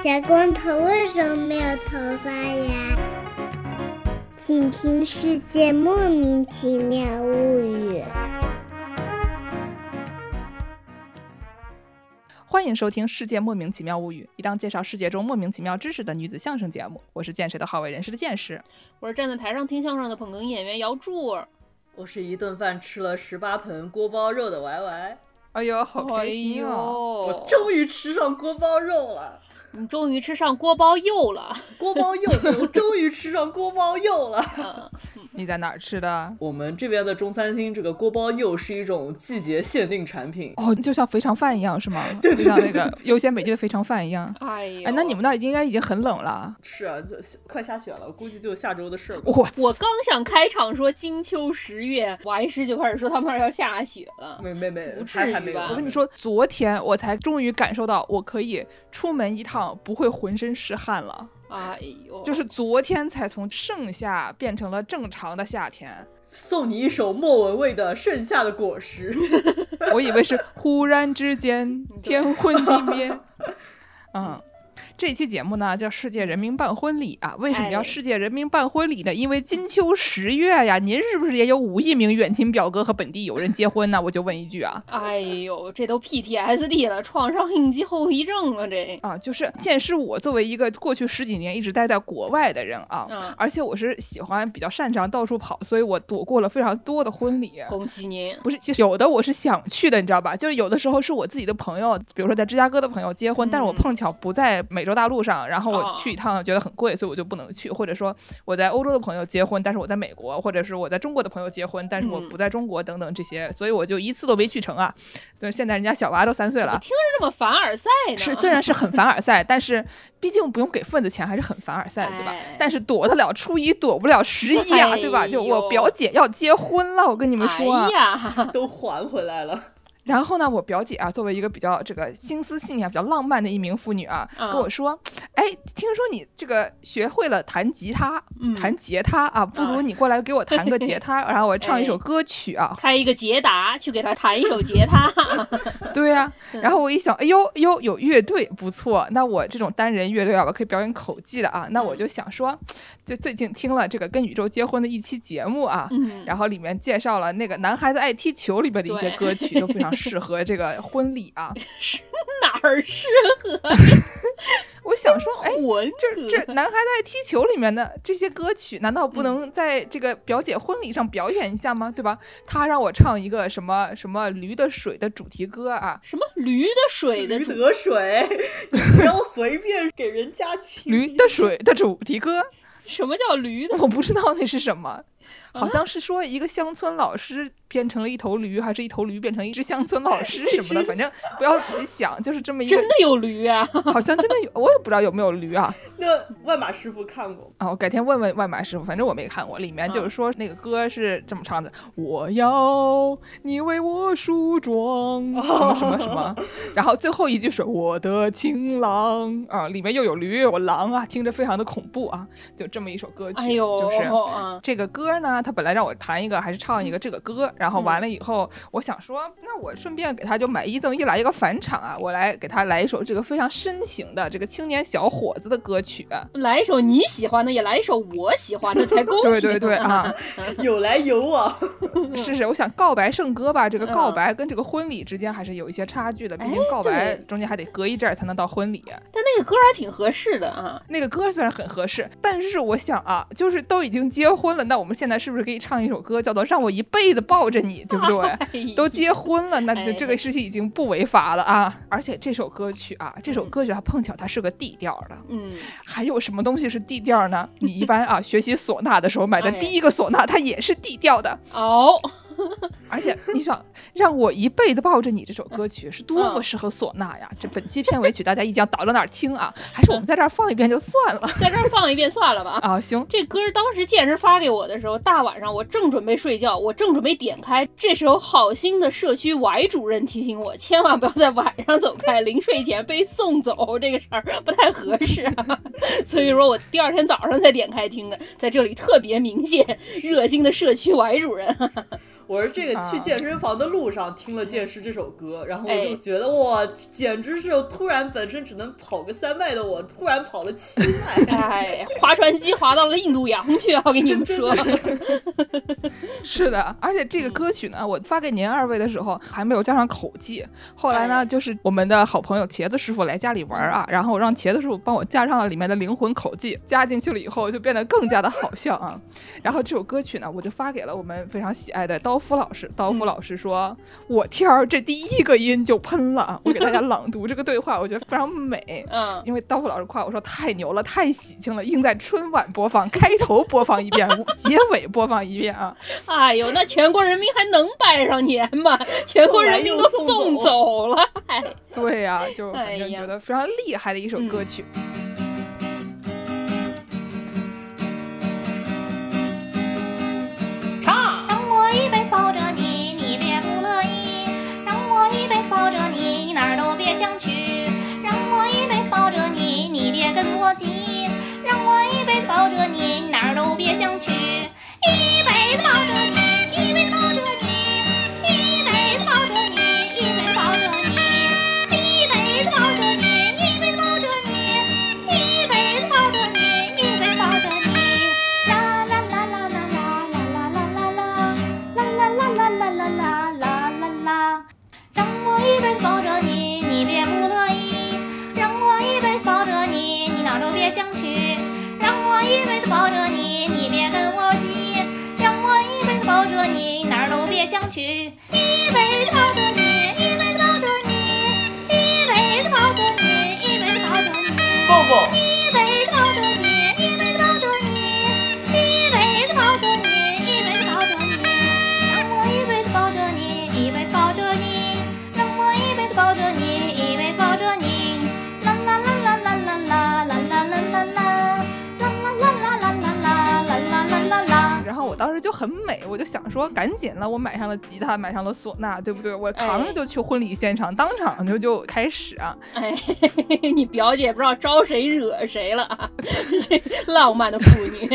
小光头为什么没有头发呀？请听《世界莫名其妙物语》。欢迎收听《世界莫名其妙物语》，一档介绍世界中莫名其妙知识的女子相声节目。我是见谁都好为人师的见识。我是站在台上听相声的捧哏演员姚柱儿。我是一顿饭吃了十八盆锅包肉的 Y Y。哎呦，好开心哦！我终于吃上锅包肉了。你终于吃上锅包肉了，锅包肉，我终于吃上锅包肉了。你在哪儿吃的？我们这边的中餐厅，这个锅包肉是一种季节限定产品。哦，就像肥肠饭一样是吗？对，就像那个优先美季的肥肠饭一样。哎呀，哎，那你们那儿应该已经很冷了。是啊，就快下雪了，估计就下周的事儿。我我刚想开场说金秋十月，王医师就开始说他们那儿要下雪了。没没没，不至于吧？我跟你说，昨天我才终于感受到，我可以出门一趟不会浑身是汗了。哎呦，就是昨天才从盛夏变成了正常的夏天。送你一首莫文蔚的《盛夏的果实》，我以为是忽然之间天昏地 灭。嗯。这期节目呢叫世界人民办婚礼啊，为什么要世界人民办婚礼呢？因为金秋十月呀，您是不是也有五亿名远亲表哥和本地友人结婚呢？我就问一句啊。哎呦，这都 PTSD 了，创伤应激后遗症啊，这啊，就是见识我作为一个过去十几年一直待在国外的人啊，而且我是喜欢比较擅长到处跑，所以我躲过了非常多的婚礼。恭喜您！不是，其实有的我是想去的，你知道吧？就是有的时候是我自己的朋友，比如说在芝加哥的朋友结婚，但是我碰巧不在美洲大陆上，然后。我去一趟觉得很贵，所以我就不能去。或者说我在欧洲的朋友结婚，但是我在美国，或者是我在中国的朋友结婚，但是我不在中国等等这些，所以我就一次都没去成啊。所以现在人家小娃都三岁了，听着这么凡尔赛呢？是，虽然是很凡尔赛，但是毕竟不用给份子钱，还是很凡尔赛，对吧？但是躲得了初一，躲不了十一呀，对吧？就我表姐要结婚了，我跟你们说啊，都还回来了。然后呢，我表姐啊，作为一个比较这个心思细腻、比较浪漫的一名妇女啊，跟我说：“哎，听说你这个学会了弹吉他，弹吉他啊，不如你过来给我弹个吉他，然后我唱一首歌曲啊，开一个捷达去给他弹一首吉他。”对呀，然后我一想，哎呦哎呦，有乐队不错，那我这种单人乐队啊，我可以表演口技的啊，那我就想说，就最近听了这个跟宇宙结婚的一期节目啊，然后里面介绍了那个男孩子爱踢球里边的一些歌曲，都非常。适合这个婚礼啊？是哪儿适合？我想说，哎，这这男孩子爱踢球里面的这些歌曲，难道不能在这个表姐婚礼上表演一下吗？对吧？他让我唱一个什么什么驴的水的主题歌啊？什么驴的水的？驴得水？你不要随便给人家起驴的水的主题歌？什么叫驴的？我不知道那是什么。好像是说一个乡村老师变成了一头驴，还是一头驴变成一只乡村老师 什么的，反正不要自己想，就是这么一个。真的有驴啊？好像真的有，我也不知道有没有驴啊。那万马师傅看过啊？我改天问问万马师傅，反正我没看过。里面就是说那个歌是这么唱的：我要你为我梳妆，什么什么什么。然后最后一句是我的情郎啊，里面又有驴又有狼啊，听着非常的恐怖啊。就这么一首歌曲，就是这个歌呢。他本来让我弹一个还是唱一个这个歌，然后完了以后，我想说，那我顺便给他就买一赠一来一个返场啊，我来给他来一首这个非常深情的这个青年小伙子的歌曲，来一首你喜欢的，也来一首我喜欢的，才公平。对对对 啊，有来有往。是是，我想告白圣歌吧，这个告白跟这个婚礼之间还是有一些差距的，毕竟告白中间还得隔一阵儿才能到婚礼。但那个歌还挺合适的啊，那个歌虽然很合适，但是我想啊，就是都已经结婚了，那我们现在是不是？可以唱一首歌，叫做《让我一辈子抱着你》，对不对？都结婚了，那就这个事情已经不违法了啊！而且这首歌曲啊，这首歌曲它碰巧它是个 D 调的，嗯，还有什么东西是 D 调呢？你一般啊 学习唢呐的时候买的第一个唢呐，它也是 D 调的哦。而且你想让我一辈子抱着你这首歌曲是多么适合唢呐呀！这本期片尾曲大家一定要倒到哪儿听啊？还是我们在这儿放一遍就算了，在这儿放一遍算了吧？啊，行。这歌当时健身发给我的时候，大晚上我正准备睡觉，我正准备点开，这时候好心的社区 Y 主任提醒我，千万不要在晚上走开，临睡前被送走这个事儿不太合适啊。所以说我第二天早上才点开听的，在这里特别明显热心的社区 Y 主任。我是这个去健身房的路上听了《剑士》这首歌，然后我就觉得哇，简直是突然本身只能跑个三迈的我，突然跑了七迈。哎，划船机划到了印度洋去，我跟你们说。是的，而且这个歌曲呢，我发给您二位的时候还没有加上口技，后来呢，就是我们的好朋友茄子师傅来家里玩啊，然后让茄子师傅帮我加上了里面的灵魂口技，加进去了以后就变得更加的好笑啊。然后这首歌曲呢，我就发给了我们非常喜爱的刀夫老师。刀夫老师说：“我天儿，这第一个音就喷了。”我给大家朗读这个对话，我觉得非常美。嗯，因为刀夫老师夸我说太牛了，太喜庆了，应在春晚播放，开头播放一遍，结尾播放一遍啊。哎呦，那全国人民还能拜上年吗？全国人民都送走了。哎，对呀，就反正觉得非常厉害的一首歌曲。抱着你，你哪儿都别想去。让我一辈子抱着你，你别跟我急。让我一辈子抱着你，你哪儿都别想去。一辈子抱着你。相取一杯酒。当时就很美，我就想说，赶紧了，我买上了吉他，买上了唢呐，对不对？我扛着就去婚礼现场，当场就就开始啊。哎，你表姐不知道招谁惹谁了啊？这浪漫的妇女。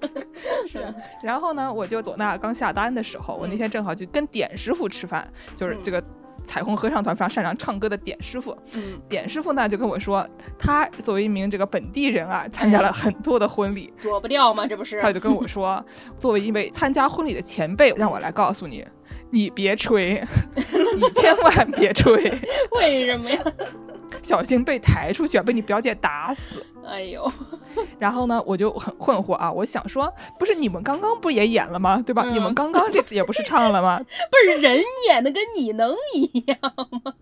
是。然后呢，我就唢呐刚下单的时候，我那天正好就跟点师傅吃饭，就是这个。彩虹合唱团非常擅长唱歌的点师傅，嗯，点师傅呢就跟我说，他作为一名这个本地人啊，参加了很多的婚礼，躲不掉吗？这不是？他就跟我说，作为一位参加婚礼的前辈，让我来告诉你，你别吹，你千万别吹，为什么呀？小心被抬出去，被你表姐打死。哎呦，然后呢，我就很困惑啊，我想说，不是你们刚刚不也演了吗？对吧？嗯、你们刚刚这也不是唱了吗？不是人演的跟你能一样吗？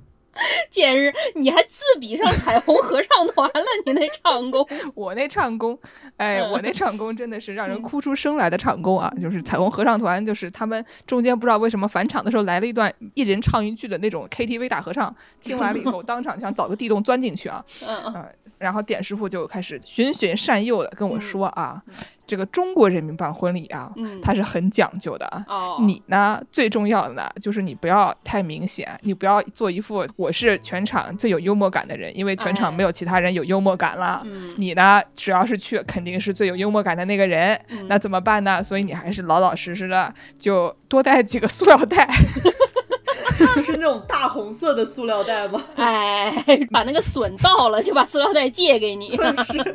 简直，你还自比上彩虹合唱团了，你那唱功，我那唱功，哎，嗯我那唱功真的是让人哭出声来的唱功啊！就是彩虹合唱团，就是他们中间不知道为什么返场的时候来了一段一人唱一句的那种 KTV 大合唱，听完了以后 当场想找个地洞钻进去啊！嗯嗯，呃然后点师傅就开始循循善诱的跟我说啊，这个中国人民办婚礼啊，嗯它是很讲究的啊。哦，你呢，最重要的呢，就是你不要太明显，你不要做一副我是全场最有幽默感的人，因为全场哎没有其他人有幽默感了。嗯你呢，只要是去，肯定是最有幽默感的那个人。嗯那怎么办呢？所以你还是老老实实的，就多带几个塑料袋。是那种大红色的塑料袋吗？哎，把那个笋倒了，就把塑料袋借给你。是。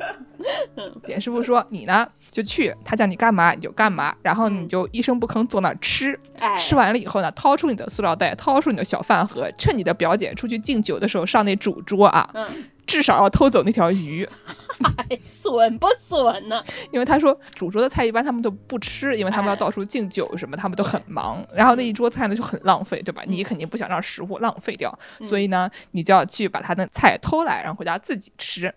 点师傅说你呢就去，他叫你干嘛？你就干嘛，然后你就一声不吭坐那儿吃。哎，吃完了以后呢，掏出你的塑料袋，掏出你的小饭盒，趁你的表姐出去敬酒的时候上那主桌啊，嗯，至少要偷走那条鱼，哎，损不损呢？因为他说主桌的菜一般他们都不吃，因为他们要到处敬酒什么，他们都很忙，然后那一桌菜呢就很浪费，对吧？你肯定不想让食物浪费掉，所以呢，你就要去把他的菜偷来，然后回家自己吃。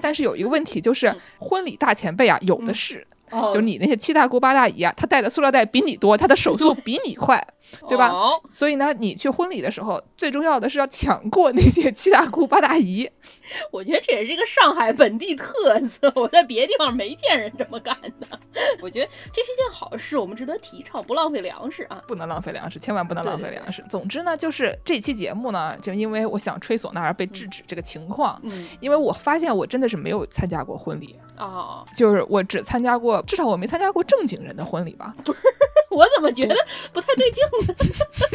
但是有一个问题就是，婚礼大前辈啊，有的是。哦，就你那些七大姑八大姨啊，她带的塑料袋比你多，她的手速比你快，对吧？哦所以呢，你去婚礼的时候，最重要的是要抢过那些七大姑八大姨。我觉得这也是一个上海本地特色，我在别的地方没见人这么干的。我觉得这是一件好事，我们值得提倡，不浪费粮食啊。不能浪费粮食，千万不能浪费对对对粮食。总之呢，就是这期节目呢，就因为我想吹唢呐而被制止这个情况，嗯，因为我发现我真的是没有参加过婚礼，哦，就是我只参加过，至少我没参加过正经人的婚礼吧。我怎么觉得不太对劲呢？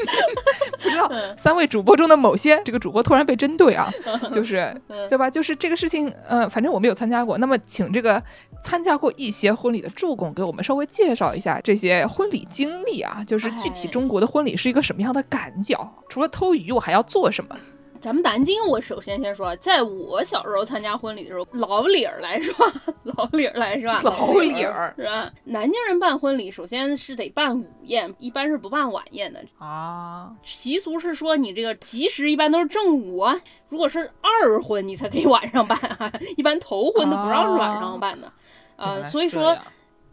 不知道三位主播中的某些这个主播突然被针对啊，就是对吧？就是这个事情，呃，反正我没有参加过。那么，请这个参加过一些婚礼的助攻给我们稍微介绍一下这些婚礼经历啊，就是具体中国的婚礼是一个什么样的感觉？除了偷鱼，我还要做什么？咱们南京，我首先先说，在我小时候参加婚礼的时候，老理儿来说，老理儿来说，老理儿是吧？南京人办婚礼，首先是得办午宴，一般是不办晚宴的啊。习俗是说，你这个吉时一般都是正午啊，如果是二婚，你才可以晚上办啊，一般头婚都不让是晚上办的，呃，所以说。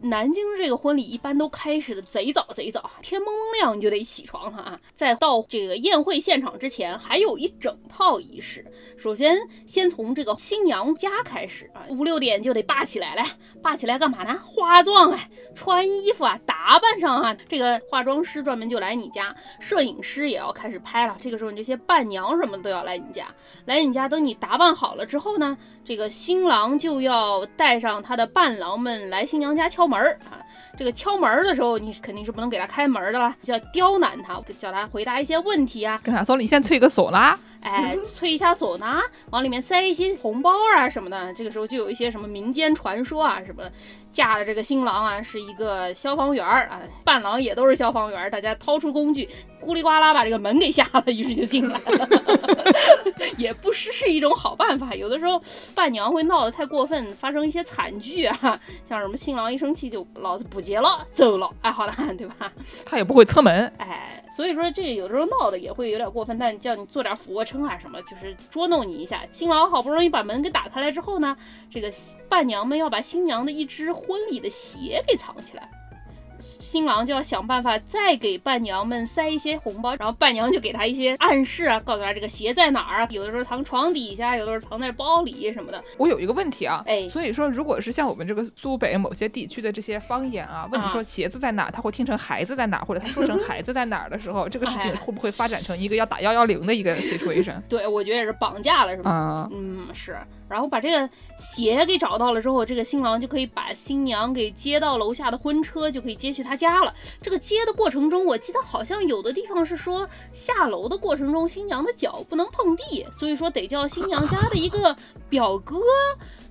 南京这个婚礼一般都开始的贼早贼早，天蒙蒙亮你就得起床哈啊！在到这个宴会现场之前，还有一整套仪式。首先，先从这个新娘家开始啊，五六点就得霸起来，来霸起来干嘛呢？化妆啊，穿衣服啊，打扮上啊。这个化妆师专门就来你家，摄影师也要开始拍了。这个时候，你这些伴娘什么都要来你家，来你家。等你打扮好了之后呢，这个新郎就要带上他的伴郎们来新娘家敲。门儿啊，这个敲门的时候，你肯定是不能给他开门的啦，就要刁难他，叫他回答一些问题啊，跟他说你先吹个唢呐，哎，吹一下唢呐，往里面塞一些红包啊什么的。这个时候就有一些什么民间传说啊，什么嫁的这个新郎啊是一个消防员儿啊，伴郎也都是消防员，大家掏出工具。咕里呱啦把这个门给下了，于是就进来了，也不失是一种好办法。有的时候伴娘会闹得太过分，发生一些惨剧啊，像什么新郎一生气就老子不结了走了，哎好了，对吧？他也不会侧门，哎，所以说这有的时候闹的也会有点过分，但叫你做点俯卧撑啊什么，就是捉弄你一下。新郎好不容易把门给打开来之后呢，这个伴娘们要把新娘的一只婚礼的鞋给藏起来。新郎就要想办法再给伴娘们塞一些红包，然后伴娘就给他一些暗示啊，告诉他这个鞋在哪儿啊，有的时候藏床底下，有的时候藏在包里什么的。我有一个问题啊，哎，所以说如果是像我们这个苏北某些地区的这些方言啊，问你说鞋子在哪，他会听成孩子在哪，或者他说成孩子在哪儿的时候，这个事情会不会发展成一个要打幺幺零的一个 situation？对，我觉得也是绑架了，是吧？嗯，是。然后把这个鞋给找到了之后，这个新郎就可以把新娘给接到楼下的婚车，就可以接去他家了。这个接的过程中，我记得好像有的地方是说下楼的过程中，新娘的脚不能碰地，所以说得叫新娘家的一个表哥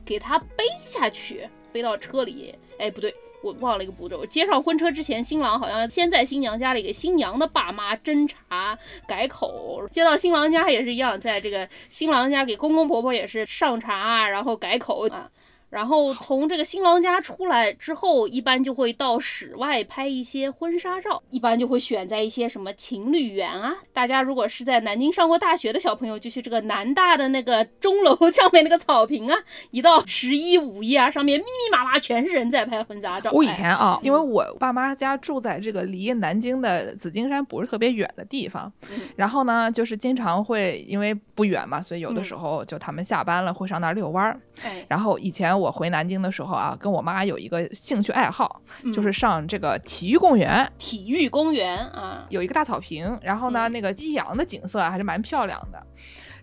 给她背下去，背到车里。哎，不对。我忘了一个步骤，接上婚车之前，新郎好像先在新娘家里给新娘的爸妈斟茶改口，接到新郎家也是一样，在这个新郎家给公公婆婆也是上茶，然后改口啊。然后从这个新郎家出来之后，一般就会到室外拍一些婚纱照，一般就会选在一些什么情侣园啊。大家如果是在南京上过大学的小朋友，就去这个南大的那个钟楼上面那个草坪啊，一到十一五一啊，上面密密麻麻全是人在拍婚纱照。我以前啊，因为我爸妈家住在这个离南京的紫金山不是特别远的地方，然后呢，就是经常会因为不远嘛，所以有的时候就他们下班了会上那儿遛弯儿。然后以前。我回南京的时候啊，跟我妈有一个兴趣爱好，就是上这个体育公园。体育公园啊，有一个大草坪，然后呢，那个夕阳的景色还是蛮漂亮的。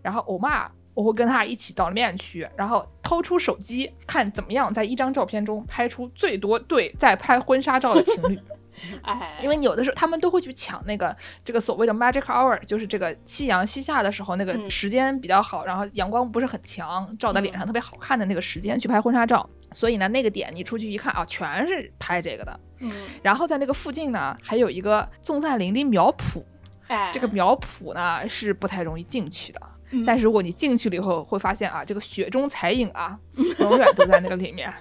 然后我妈，我会跟她一起到那边去，然后掏出手机看怎么样在一张照片中拍出最多对在拍婚纱照的情侣。哎，因为有的时候他们都会去抢那个这个所谓的 magic hour，就是这个夕阳西下的时候那个时间比较好，然后阳光不是很强，照在脸上特别好看的那个时间去拍婚纱照。所以呢，那个点你出去一看啊，全是拍这个的。嗯，然后在那个附近呢，还有一个纵赞林的苗圃。哎，这个苗圃呢是不太容易进去的，但是如果你进去了以后，会发现啊，这个雪中彩影啊，永远都在那个里面。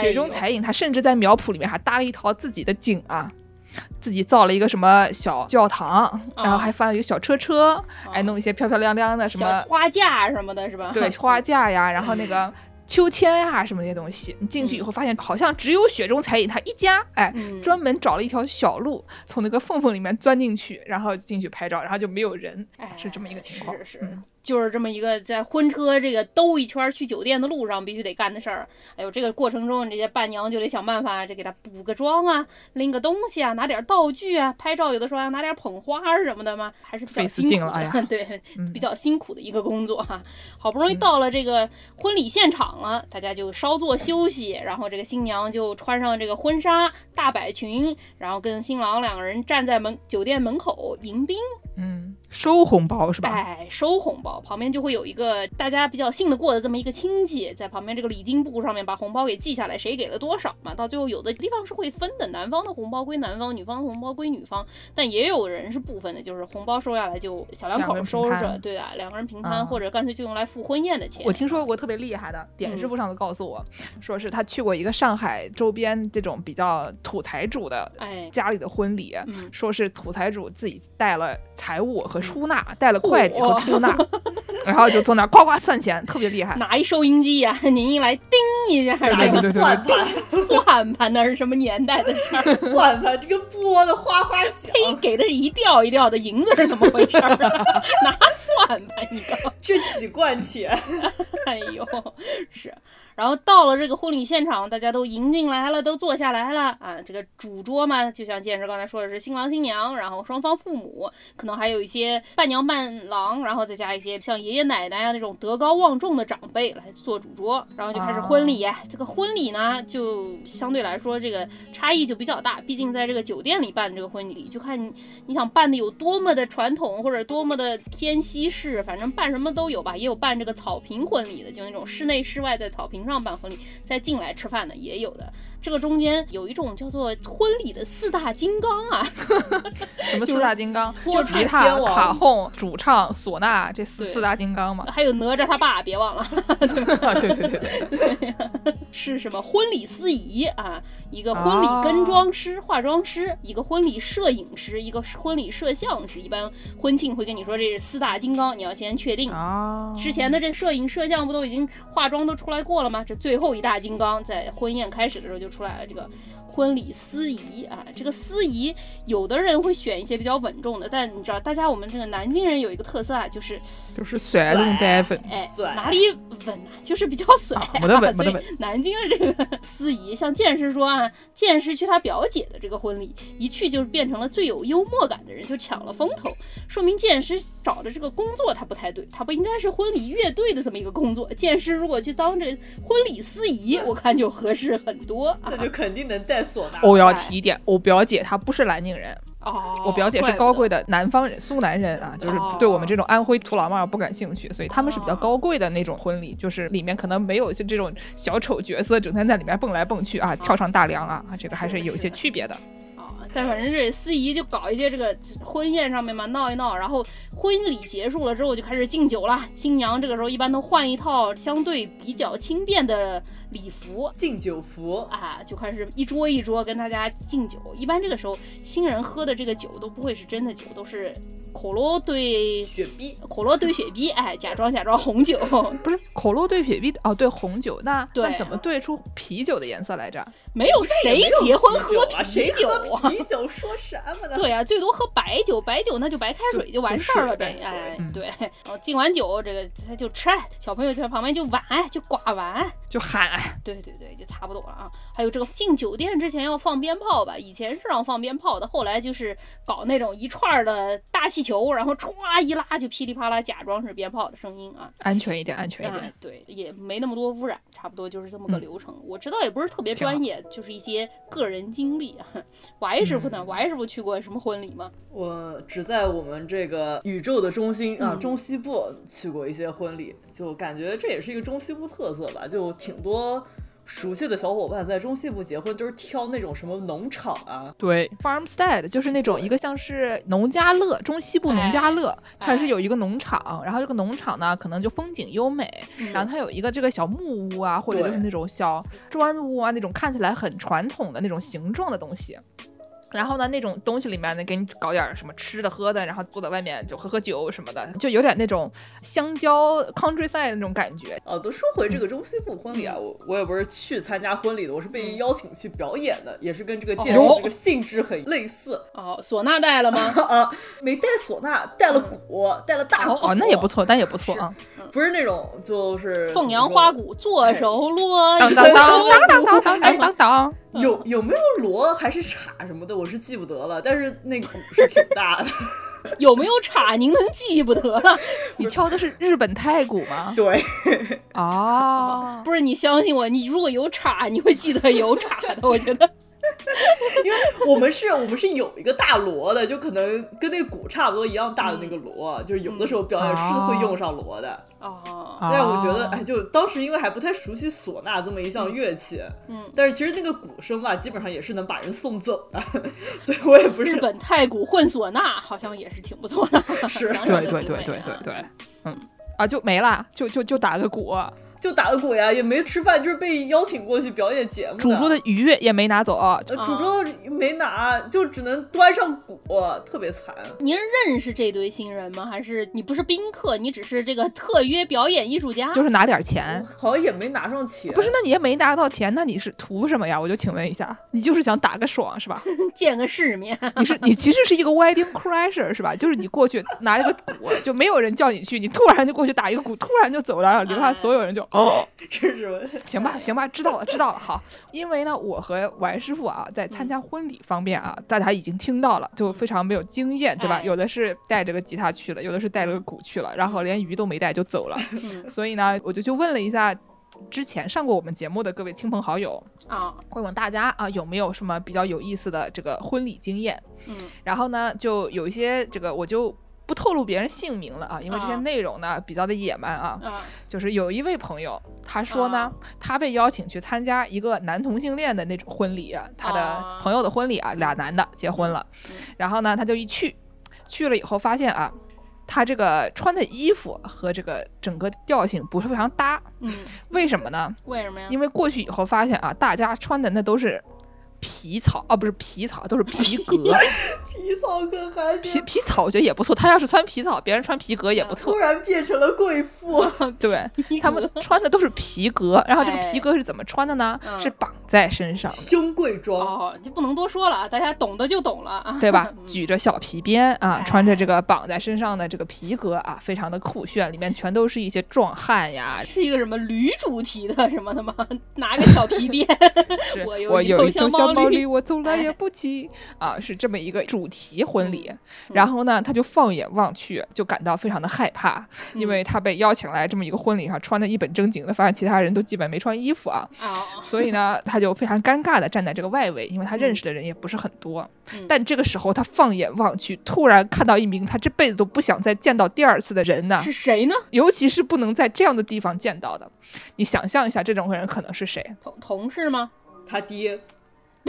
雪中彩影，他甚至在苗圃里面还搭了一套自己的景啊。自己造了一个什么小教堂，然后还放了一个小车车，哎，弄一些漂漂亮亮的什么花架什么的，是吧？对，花架呀，然后那个秋千呀，什么那些东西。你进去以后发现，好像只有雪中彩影他一家，哎，专门找了一条小路，从那个缝缝里面钻进去，然后进去拍照，然后就没有人，是这么一个情况。是是。就是这么一个在婚车这个兜一圈去酒店的路上必须得干的事儿。哎呦，这个过程中你这些伴娘就得想办法，这给他补个妆啊，拎个东西啊，拿点道具啊，拍照有的时候要拿点捧花什么的嘛，还是比较辛苦。哎呀，对，比较辛苦的一个工作哈。好不容易到了这个婚礼现场场了，大家就稍作休息，然后这个新娘就穿上这个婚纱大摆裙，然后跟新郎两个人站在门酒店门口迎宾。嗯，收红包是吧？哎，收红包，旁边就会有一个大家比较信得过的这么一个亲戚，在旁边这个礼金簿上面把红包给记下来，谁给了多少嘛？到最后有的地方是会分的，男方的红包归男方，女方的红包归女方，但也有人是不分的，就是红包收下来就小两口收着，对啊，两个人平摊，或者干脆就用来付婚宴的钱。我听说过特别厉害的，点师傅上次告诉我，说是他去过一个上海周边这种比较土财主的哎家里的婚礼，嗯说是土财主自己带了财物和出纳，带了会计和出纳，然后就坐那儿呱呱算钱，特别厉害。拿一收音机呀、您一来叮一下，对对对对对算盘，算盘那是什么年代的事儿？算盘，这个拨的哗哗响，嘿，给的是一吊一吊的银子是怎么回事儿啊？拿算盘一个，这几贯钱，哎呦，是。然后到了这个婚礼现场，大家都迎进来了，都坐下来了啊。这个主桌嘛，就像剑师刚才说的是新郎新娘，然后双方父母，可能还有一些伴娘伴郎，然后再加一些像爷爷奶奶啊那种德高望重的长辈来做主桌，然后就开始婚礼。这个婚礼呢，就相对来说这个差异就比较大，毕竟在这个酒店里办这个婚礼，就看你你想办的有多么的传统，或者多么的偏西式，反正办什么都有吧。也有办这个草坪婚礼的，就那种室内室外在草坪上办婚礼，再进来吃饭的也有的。这个中间有一种叫做婚礼的四大金刚啊，什么四大金刚？就吉他、卡洪、主唱、唢呐，这四四大金刚嘛。还有哪吒他爸，别忘了。对对对对，是什么婚礼司仪啊，一个婚礼跟妆师、化妆师，一个婚礼摄影师，一个婚礼摄像师。一般婚庆会跟你说这是四大金刚，你要先确定。啊，之前的这摄影摄像不都已经化妆都出来过了吗？这最后一大金刚在婚宴开始的时候就出来了，这个婚礼司仪啊，这个司仪有的人会选一些比较稳重的，但你知道，大家我们这个南京人有一个特色啊，就是就是甩这种呆粉。哎哪里稳啊，就是比较甩、啊没得稳所以没得稳南京的这个 司仪，像剑师说啊，剑师去他表姐的这个婚礼，一去就是变成了最有幽默感的人，就抢了风头，说明剑师找的这个工作他不太对，他不应该是婚礼乐队的这么一个工作。剑师如果去当这婚礼司仪，我看就合适很多啊那。就肯定能带唢呐。我要提一点，我表姐她不是南宁人，哦，我表姐是高贵的南方人，苏南人啊，就是哦对我们这种安徽土老帽不感兴趣，所以他们是比较高贵的那种婚礼，就是里面可能没有像这种小丑角色整天在里面蹦来蹦去啊，跳上大梁啊，啊，这个还是有一些区别的。啊，但反正这司仪就搞一些这个婚宴上面嘛闹一闹，然后婚礼结束了之后就开始敬酒了。新娘这个时候一般都换一套相对比较轻便的礼服。敬酒服，啊，就开始一桌一桌跟大家敬酒。一般这个时候，新人喝的这个酒都不会是真的酒，都是可乐兑雪碧，可乐兑雪碧，哎，假装假装红酒。不是可乐兑雪碧哦，对红酒，那对那怎么兑出啤酒的颜色来着？没有谁结婚喝啤酒啊？谁酒啊？喝啤酒说什么呢？对呀、最多喝白酒，白酒那就白开水就完事儿了呗。就哎，嗯对，然后敬完酒，这个他就吃，小朋友就在旁边就玩就刮碗，就喊对对对，就差不多了啊。还有这个进酒店之前要放鞭炮吧，以前是让放鞭炮的，后来就是搞那种一串的大气球，然后歘一拉就噼里啪啦，假装是鞭炮的声音啊。安全一点，安全一哎点。，对，也没那么多污染，差不多就是这么个嗯流程。我知道也不是特别专业，就是一些个人经历啊。王师傅呢？嗯王师傅去过什么婚礼吗？我只在我们这个宇宙的中心啊，嗯中西部去过一些婚礼，就感觉这也是一个中西部特色吧，就挺多熟悉的小伙伴在中西部结婚，就是挑那种什么农场啊，对，farmstead 就是那种一个像是农家乐，中西部农家乐，它是有一个农场，然后这个农场呢可能就风景优美，然后它有一个这个小木屋啊，或者就是那种小砖屋啊，那种看起来很传统的那种形状的东西。然后呢，那种东西里面呢，给你搞点什么吃的喝的，然后坐在外面就喝喝酒什么的，就有点那种香蕉 countryside 那种感觉。哦，都说回这个中西部婚礼啊，我我也不是去参加婚礼的，我是被邀请去表演的，也是跟这个剑士哦这个性质很类似哦，唢呐带了吗？啊，没带唢呐，带了鼓，带了大鼓，哦，那也不错，但也不错啊。不是那种就是凤阳花，鼓，左手锣，当当当当当当当当当当。有有没有锣还是镲什么的，我是记不得了，但是那鼓是挺大的。有没有镲您能记不得了？你敲的是日本太鼓吗？对，哦，不是，你相信我，你如果有镲，你会记得有镲的。我觉得，因为我们是我们是有一个大锣的，就可能跟那鼓差不多一样大的那个锣，就是有的时候表演是会用上锣的。哦，但是我觉得，哎，就当时因为还不太熟悉唢呐这么一项乐器，嗯，但是其实那个鼓声吧，基本上也是能把人送走的，所以我也不是日本太鼓混唢呐，好像也是挺不错的。是。对对对对对对，嗯。啊，就没了，就就就打个鼓，就打个鼓呀，也没吃饭，就是被邀请过去表演节目。主桌的鱼也没拿走，啊，主桌没拿，就只能端上鼓，特别惨。您认识这堆新人吗？还是你不是宾客，你只是这个特约表演艺术家？就是拿点钱。好像也没拿上钱。不是，那你也没拿到钱，那你是图什么呀？我就请问一下，你就是想打个爽是吧？见个世面。你是你其实是一个 wedding crasher 是吧？就是你过去拿了个鼓，就没有人叫你去，你突然就过去打一个鼓，突然就走了，然后留下所有人就哦，这是我行吧行吧，知道了知道了，好。因为呢，我和王师傅啊，在参加婚礼方面啊，大家已经听到了，就非常没有经验，对吧？哎有的是带着个吉他去了，有的是带了个鼓去了，然后连鱼都没带就走了。嗯 所以呢，我就去问了一下之前上过我们节目的各位亲朋好友，啊，问问大家啊有没有什么比较有意思的这个婚礼经验。嗯然后呢，就有一些这个我就不透露别人姓名了啊，因为这些啊内容呢比较的野蛮啊。啊就是有一位朋友，他说呢，啊他被邀请去参加一个男同性恋的那种婚礼啊，他的啊朋友的婚礼啊，俩男的结婚了，然后呢，他就一去，去了以后发现啊。他这个穿的衣服和这个整个调性不是非常搭，嗯，为什么呢？为什么呀？因为过去以后发现啊，大家穿的那都是皮草啊，不是皮草，都是皮 革。皮草可还皮行，皮草我觉得也不错，他要是穿皮草，别人穿皮革也不错突。然变成了贵妇。对 他们穿的都是皮革，然后这个哎皮革是怎么穿的呢？嗯是绑在身上的，胸贵装，哦，就不能多说了啊，大家懂的就懂了啊，对吧？嗯举着小皮鞭啊，哎穿着这个绑在身上的这个皮革啊，非常的酷炫，里面全都是一些壮汉呀。是一个什么驴主题的什么的吗？拿个小皮鞭，我有我一头有一头小毛驴小毛驴，我从来也哎不骑啊，是这么一个主题婚礼。嗯然后呢，他就放眼望去，就感到非常的害怕，嗯因为他被邀请来这么一个婚礼上，穿的一本正经的，发现其他人都基本没穿衣服啊。啊，所以呢，他就非常尴尬的站在这个外围，因为他认识的人也不是很多。嗯但这个时候，他放眼望去，突然看到一名他这辈子都不想再见到第二次的人呢，是谁呢？尤其是不能在这样的地方见到的。你想象一下，这种人可能是谁？同同事吗？他爹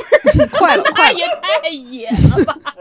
快了，快了！那也太野了吧！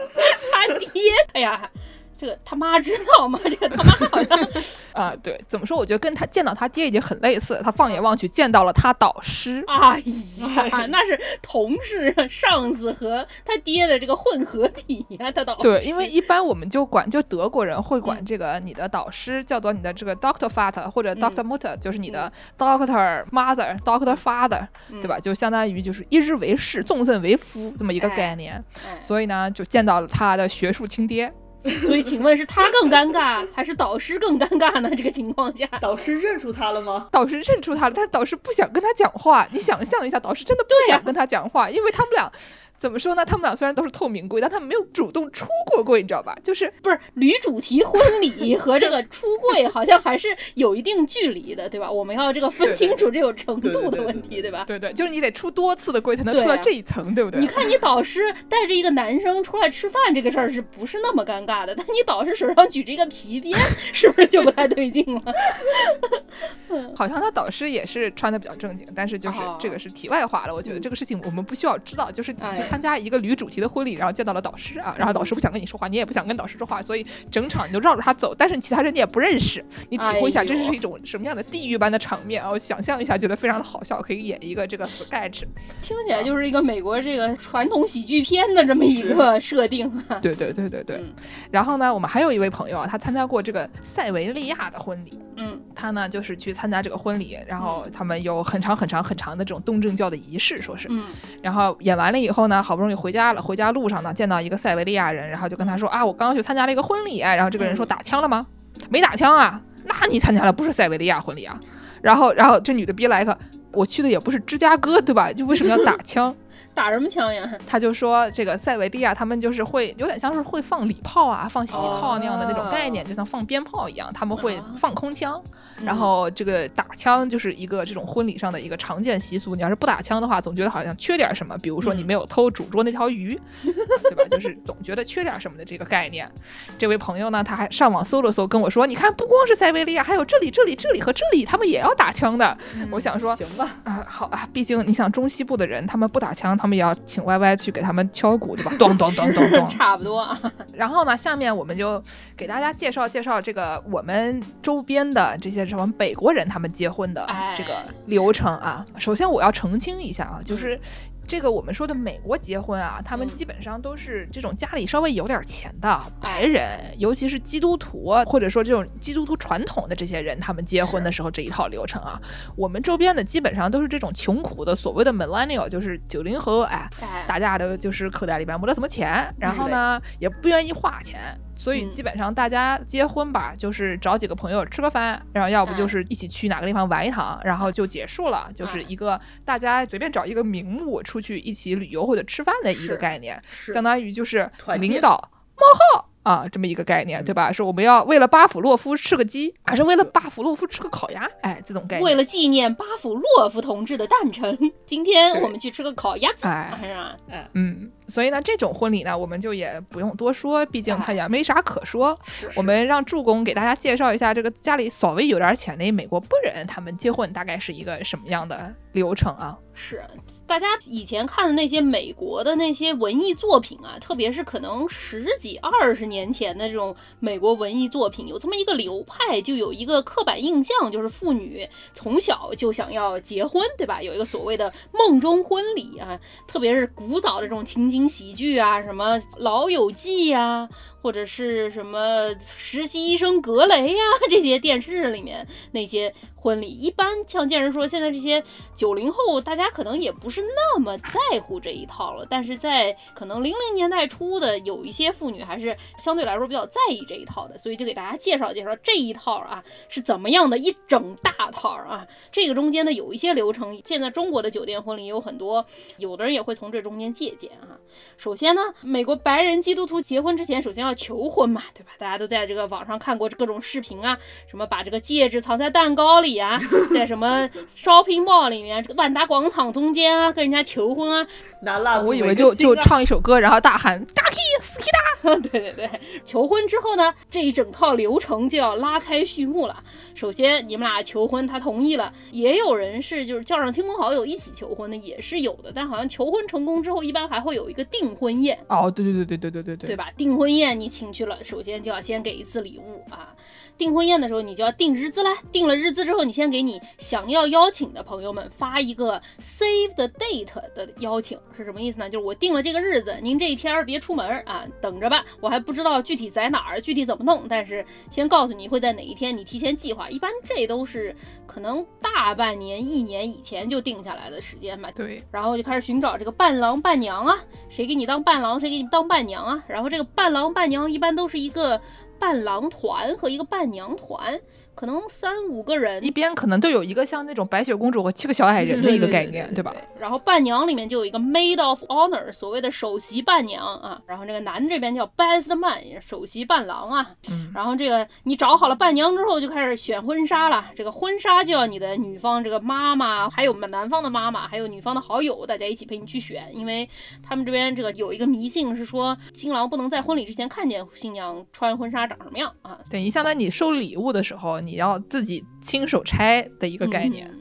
他爹，哎呀，这个他妈知道吗？这个他妈好像 啊、对，怎么说？我觉得跟他见到他爹已经很类似。他放眼望去，见到了他导师。哎呀，那是同事、上司和他爹的这个混合体呀、他导对，因为一般我们就管，就德国人会管嗯这个你的导师叫做你的这个 Doctor Vater 或者嗯 Doctor Mutter，、就是你的 Doctor Mother、Doctor Father，、嗯对吧？就相当于就是一日为师，终身为夫这么一个哎概念。哎所以呢，就见到了他的学术亲爹。所以请问是他更尴尬，还是导师更尴尬呢？这个情况下，导师认出他了吗？导师认出他了，但是导师不想跟他讲话。你想象一下，导师真的不想跟他讲话，因为他们俩怎么说呢？他们俩虽然都是透明柜，但他们没有主动出过柜，你知道吧？就是不是女主题婚礼和这个出柜好像还是有一定距离的，对吧？我们要这个分清楚这种程度的问题，对吧？对对，就是你得出多次的柜才能出到这一层，对不对？你看，你导师带着一个男生出来吃饭这个事儿是不是那么尴尬的？但你导师手上举着一个皮鞭，是不是就不太对劲了？好像他导师也是穿的比较正经，但是就是哦这个是题外话了。我觉得这个事情我们不需要知道，就是参加一个驴主题的婚礼，然后见到了导师啊，然后导师不想跟你说话，你也不想跟导师说话，所以整场你就绕着他走，但是其他人你也不认识，你体会一下这是一种什么样的地狱般的场面啊！我想象一下，觉得非常的好笑，可以演一个这个 sketch。听起来就是一个美国这个传统喜剧片的这么一个 设定啊。对对对对对嗯。然后呢，我们还有一位朋友啊，他参加过这个塞维利亚的婚礼。嗯他呢就是去参加这个婚礼，然后他们有很长很长很长的这种东正教的仪式，说是。嗯然后演完了以后呢，好不容易回家了，回家路上呢见到一个塞维利亚人，然后就跟他说啊，我刚刚去参加了一个婚礼，然后这个人说嗯打枪了吗？没打枪啊，那你参加的不是塞维利亚婚礼啊？然后然后这女的逼来一个，我去的也不是芝加哥，对吧？就为什么要打枪？打什么枪呀？他就说这个塞维利亚他们就是会有点像是会放礼炮啊、放喜炮那样的那种概念，就像放鞭炮一样，他们会放空枪，然后这个打枪就是一个这种婚礼上的一个常见习俗。你要是不打枪的话，总觉得好像缺点什么，比如说你没有偷主桌那条鱼，对吧？就是总觉得缺点什么的这个概念。这位朋友呢，他还上网搜了搜，跟我说，你看不光是塞维利亚，还有这里、这里、这里和这里，他们也要打枪的。我想说，行吧，啊，好啊，毕竟你想中西部的人，他们不打枪，他们也要请 Y Y 去给他们敲鼓，对吧？咚咚咚咚咚，差不多。然后呢，下面我们就给大家介绍介绍这个我们周边的这些什么北国人他们结婚的这个流程啊。首先我要澄清一下啊，就是。这个我们说的美国结婚啊，他们基本上都是这种家里稍微有点钱的白人，尤其是基督徒或者说这种基督徒传统的这些人，他们结婚的时候这一套流程啊，我们周边的基本上都是这种穷苦的所谓的 millennial，就是九零后，哎，大家的就是口袋里边没得什么钱，然后呢也不愿意花钱。所以基本上大家结婚吧，就是找几个朋友吃个饭，然后要不就是一起去哪个地方玩一趟，然后就结束了，就是一个大家随便找一个名目出去一起旅游或者吃饭的一个概念，相当于就是领导冒号。啊，这么一个概念，对吧？说我们要为了巴甫洛夫吃个鸡，还是为了巴甫洛夫吃个烤鸭？哎，这种概念。为了纪念巴甫洛夫同志的诞辰，今天我们去吃个烤鸭子，是吧？嗯，所以呢，这种婚礼呢，我们就也不用多说，毕竟他也没啥可说。我们让助攻给大家介绍一下，这个家里稍微有点钱的美国不人，他们结婚大概是一个什么样的流程啊？是。大家以前看的那些美国的那些文艺作品啊，特别是可能十几二十年前的这种美国文艺作品，有这么一个流派，就有一个刻板印象，就是妇女从小就想要结婚，对吧？有一个所谓的梦中婚礼啊，特别是古早的这种情景喜剧啊，什么《老友记》呀。或者是什么实习医生格雷呀，这些电视里面那些婚礼，一般像健人说，现在这些九零后，大家可能也不是那么在乎这一套了。但是在可能零零年代初的有一些妇女，还是相对来说比较在意这一套的，所以就给大家介绍介绍这一套啊是怎么样的一整大套啊。这个中间呢有一些流程，现在中国的酒店婚礼有很多，有的人也会从这中间借鉴啊。首先呢，美国白人基督徒结婚之前，首先要求婚嘛，对吧？大家都在这个网上看过各种视频啊，什么把这个戒指藏在蛋糕里啊，在什么 shopping mall 里面、万达广场中间啊，跟人家求婚啊，拿蜡烛。我以为就就唱一首歌，然后大喊 “Ducky s k i d a 对对对，求婚之后呢，这一整套流程就要拉开序幕了。首先你们俩求婚，他同意了，也有人是就是叫上亲朋好友一起求婚的，也是有的。但好像求婚成功之后，一般还会有一个订婚宴。哦，对对对对对对对对，对吧？订婚宴你请去了，首先就要先给一次礼物啊。订婚宴的时候，你就要定日子啦。定了日子之后，你先给你想要邀请的朋友们发一个 save the date 的邀请，是什么意思呢？就是我定了这个日子，您这一天别出门啊，等着吧。我还不知道具体在哪儿，具体怎么弄，但是先告诉你会在哪一天，你提前计划。一般这都是可能大半年、一年以前就定下来的时间吧。对，然后就开始寻找这个伴郎伴娘啊，谁给你当伴郎，谁给你当伴娘啊。然后这个伴郎伴娘一般都是一个伴郎团和一个伴娘团。可能三五个人，一边可能都有一个像那种白雪公主和七个小矮人的一个概念，对吧？然后伴娘里面就有一个 maid of honor，所谓的首席伴娘啊。然后这个男这边叫 best man，首席伴郎啊。嗯。然后这个你找好了伴娘之后，就开始选婚纱了。这个婚纱就要你的女方这个妈妈，还有男方的妈妈，还有女方的好友，大家一起陪你去选，因为他们这边这个有一个迷信是说，新郎不能在婚礼之前看见新娘穿婚纱长什么样啊。等于相当于你收礼物的时候。你要自己亲手拆的一个概念。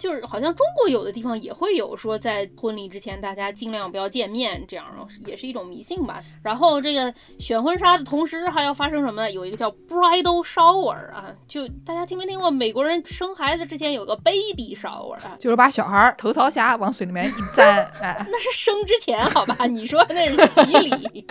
就是好像中国有的地方也会有说，在婚礼之前大家尽量不要见面，这样也是一种迷信吧。然后这个选婚纱的同时还要发生什么呢？有一个叫 bridal shower 啊，就大家听没听过？美国人生孩子之前有个 baby shower 啊，就是把小孩头朝下往水里面一沾。哎，那是生之前好吧？你说那是洗礼，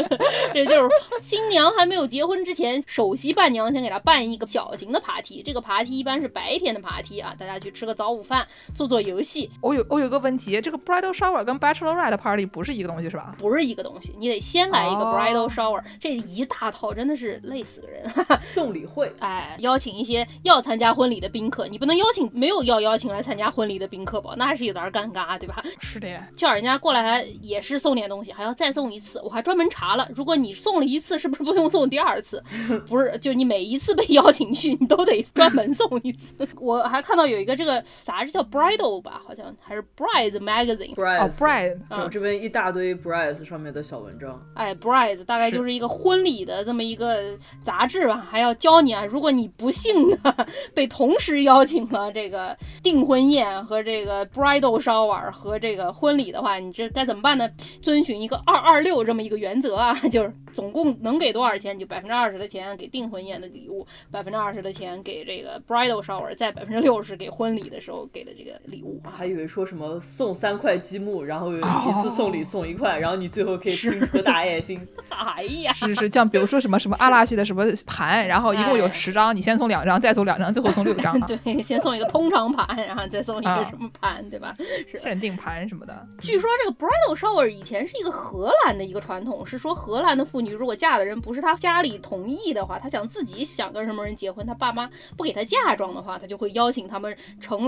这就是新娘还没有结婚之前，首席伴娘先给她办一个小型的 party。这个 party 一般是白天的 party 啊，大家去吃个。早午饭，做做游戏。我有我有个问题，这个 bridal shower 跟 bachelorette party 不是一个东西是吧？不是一个东西，你得先来一个 bridal shower，这一大套真的是累死个人。送礼会，哎，邀请一些要参加婚礼的宾客，你不能邀请没有要邀请来参加婚礼的宾客吧？那还是有点尴尬，对吧？是的，叫人家过来也是送点东西，还要再送一次。我还专门查了，如果你送了一次，是不是不用送第二次？不是，就你每一次被邀请去，你都得专门送一次。我还看到有一个这个杂志叫 Bridal 吧，好像还是 Brides Magazine。哦，Bride，我这边一大堆 Brides 上面的小文章。哎，Brides 大概就是一个婚礼的这么一个杂志吧，还要教你啊，如果你不幸的 被同时邀请了这个订婚宴和这个 Bridal Shower 和这个婚礼的话，你这该怎么办呢？遵循一个二二六这么一个原则啊，就是总共能给多少钱，你就百分之二十的钱给订婚宴的礼物，百分之二十的钱给这个 Bridal Shower，再百分之六十给婚礼的时候给的这个礼物。还以为说什么送三块积木，然后一次送礼送一块，然后你最后可以拼出个大爱心。哎呀，是是，像比如说什么什么阿拉系的什么盘，然后一共有十张，你先送两张，再送两张，最后送六张。对，先送一个通常盘，然后再送一个什么盘，对吧？限定盘什么的。据说这个 Bridal Shower 以前是一个荷兰的一个传统，是说荷兰的妇女如果嫁的人不是她家里同意的话，她想自己想跟什么人结婚，她爸妈不给她嫁妆的话，她就会邀请他们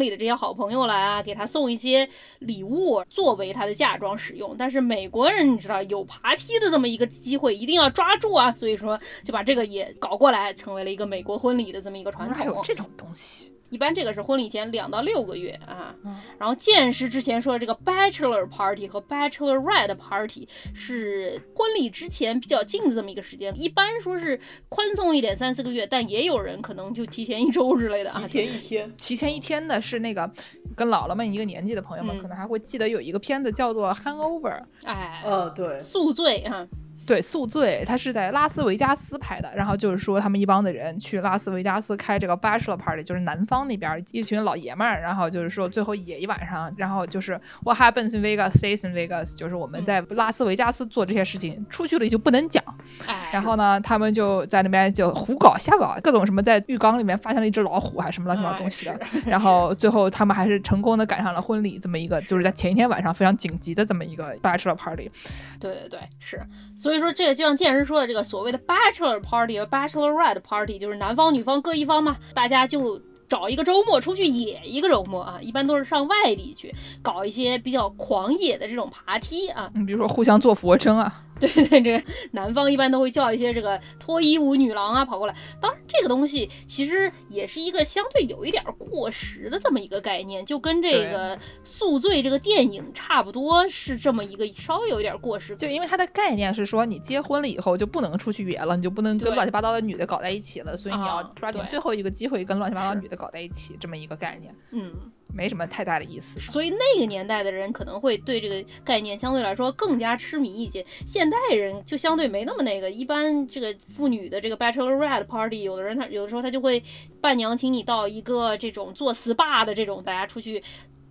里的这些好朋友来啊，给他送一些礼物作为他的嫁妆使用。但是美国人你知道有爬梯的这么一个机会，一定要抓住啊，所以说就把这个也搞过来，成为了一个美国婚礼的这么一个传统。这种东西。一般这个是婚礼前两到六个月啊，然后见识之前说的这个 bachelor party 和 bachelorette party 是婚礼之前比较近的这么一个时间，一般说是宽松一点三四个月，但也有人可能就提前一周之类的啊。提前一天，提前一天的是那个跟姥姥们一个年纪的朋友们，可能还会记得有一个片子叫做 Hangover，哎，呃，对，宿醉啊。对，宿醉，他是在拉斯维加斯拍的。然后就是说，他们一帮的人去拉斯维加斯开这个 bachelor party，就是南方那边一群老爷们儿。然后就是说，最后野一晚上，然后就是 what happens in Vegas stays in Vegas，就是我们在拉斯维加斯做这些事情，出去了就不能讲。然后呢，他们就在那边就胡搞瞎搞，各种什么在浴缸里面发现了一只老虎，还是什么乱七八糟东西的。然后最后他们还是成功的赶上了婚礼这么一个，就是在前一天晚上非常紧急的这么一个 bachelor party。对对对，是。所以说这个就像健身。说的这个所谓的 bachelor party 和 bachelorette party，就是男方女方各一方嘛，大家就找一个周末出去野一个周末啊，一般都是上外地去搞一些比较狂野的这种爬梯啊，你比如说互相做俯卧撑啊。对对，这个男方一般都会叫一些这个脱衣舞女郎啊跑过来。当然，这个东西其实也是一个相对有一点过时的这么一个概念，就跟这个《宿醉》这个电影差不多，是这么一个稍微有一点过时。就因为它的概念是说，你结婚了以后就不能出去约了，你就不能跟乱七八糟的女的搞在一起了，所以你要抓紧最后一个机会跟乱七八糟女的搞在一起，这么一个概念。嗯。没什么太大的意思，所以那个年代的人可能会对这个概念相对来说更加痴迷一些。现代人就相对没那么那个，一般这个妇女的这个 bachelorette party，有的人他有的时候他就会伴娘请你到一个这种做 spa 的这种，大家出去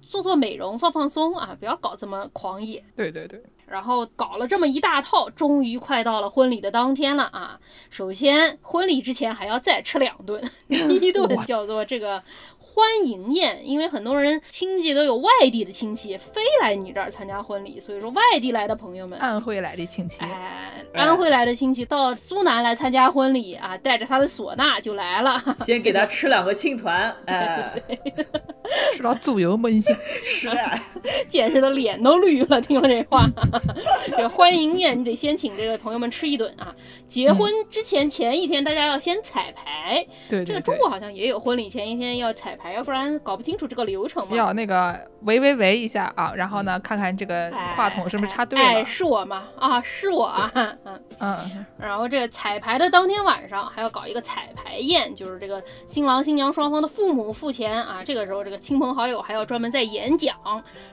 做做美容放放松啊，不要搞这么狂野。对对对，然后搞了这么一大套，终于快到了婚礼的当天了啊！首先婚礼之前还要再吃两顿，第一顿叫做这个。欢迎宴，因为很多人亲戚都有外地的亲戚非来你这儿参加婚礼，所以说外地来的朋友们，安徽来的亲戚，哎，安徽来的亲戚到苏南来参加婚礼啊，带着他的唢呐就来了，先给他吃两个青团，哎，吃到猪油焖心，是啊，见识的脸都绿了，听了这话，这欢迎宴你得先请这个朋友们吃一顿啊，结婚之前前一天大家要先彩排，对，这个中国好像也有婚礼前一天要彩排。要不然搞不清楚这个流程嘛。要那个喂喂喂一下啊，然后呢，看看这个话筒是不是插对了。哎，是我吗？啊，是我啊。嗯嗯。然后这个彩排的当天晚上还要搞一个彩排宴，就是这个新郎新娘双方的父母付钱啊。这个时候这个亲朋好友还要专门在演讲，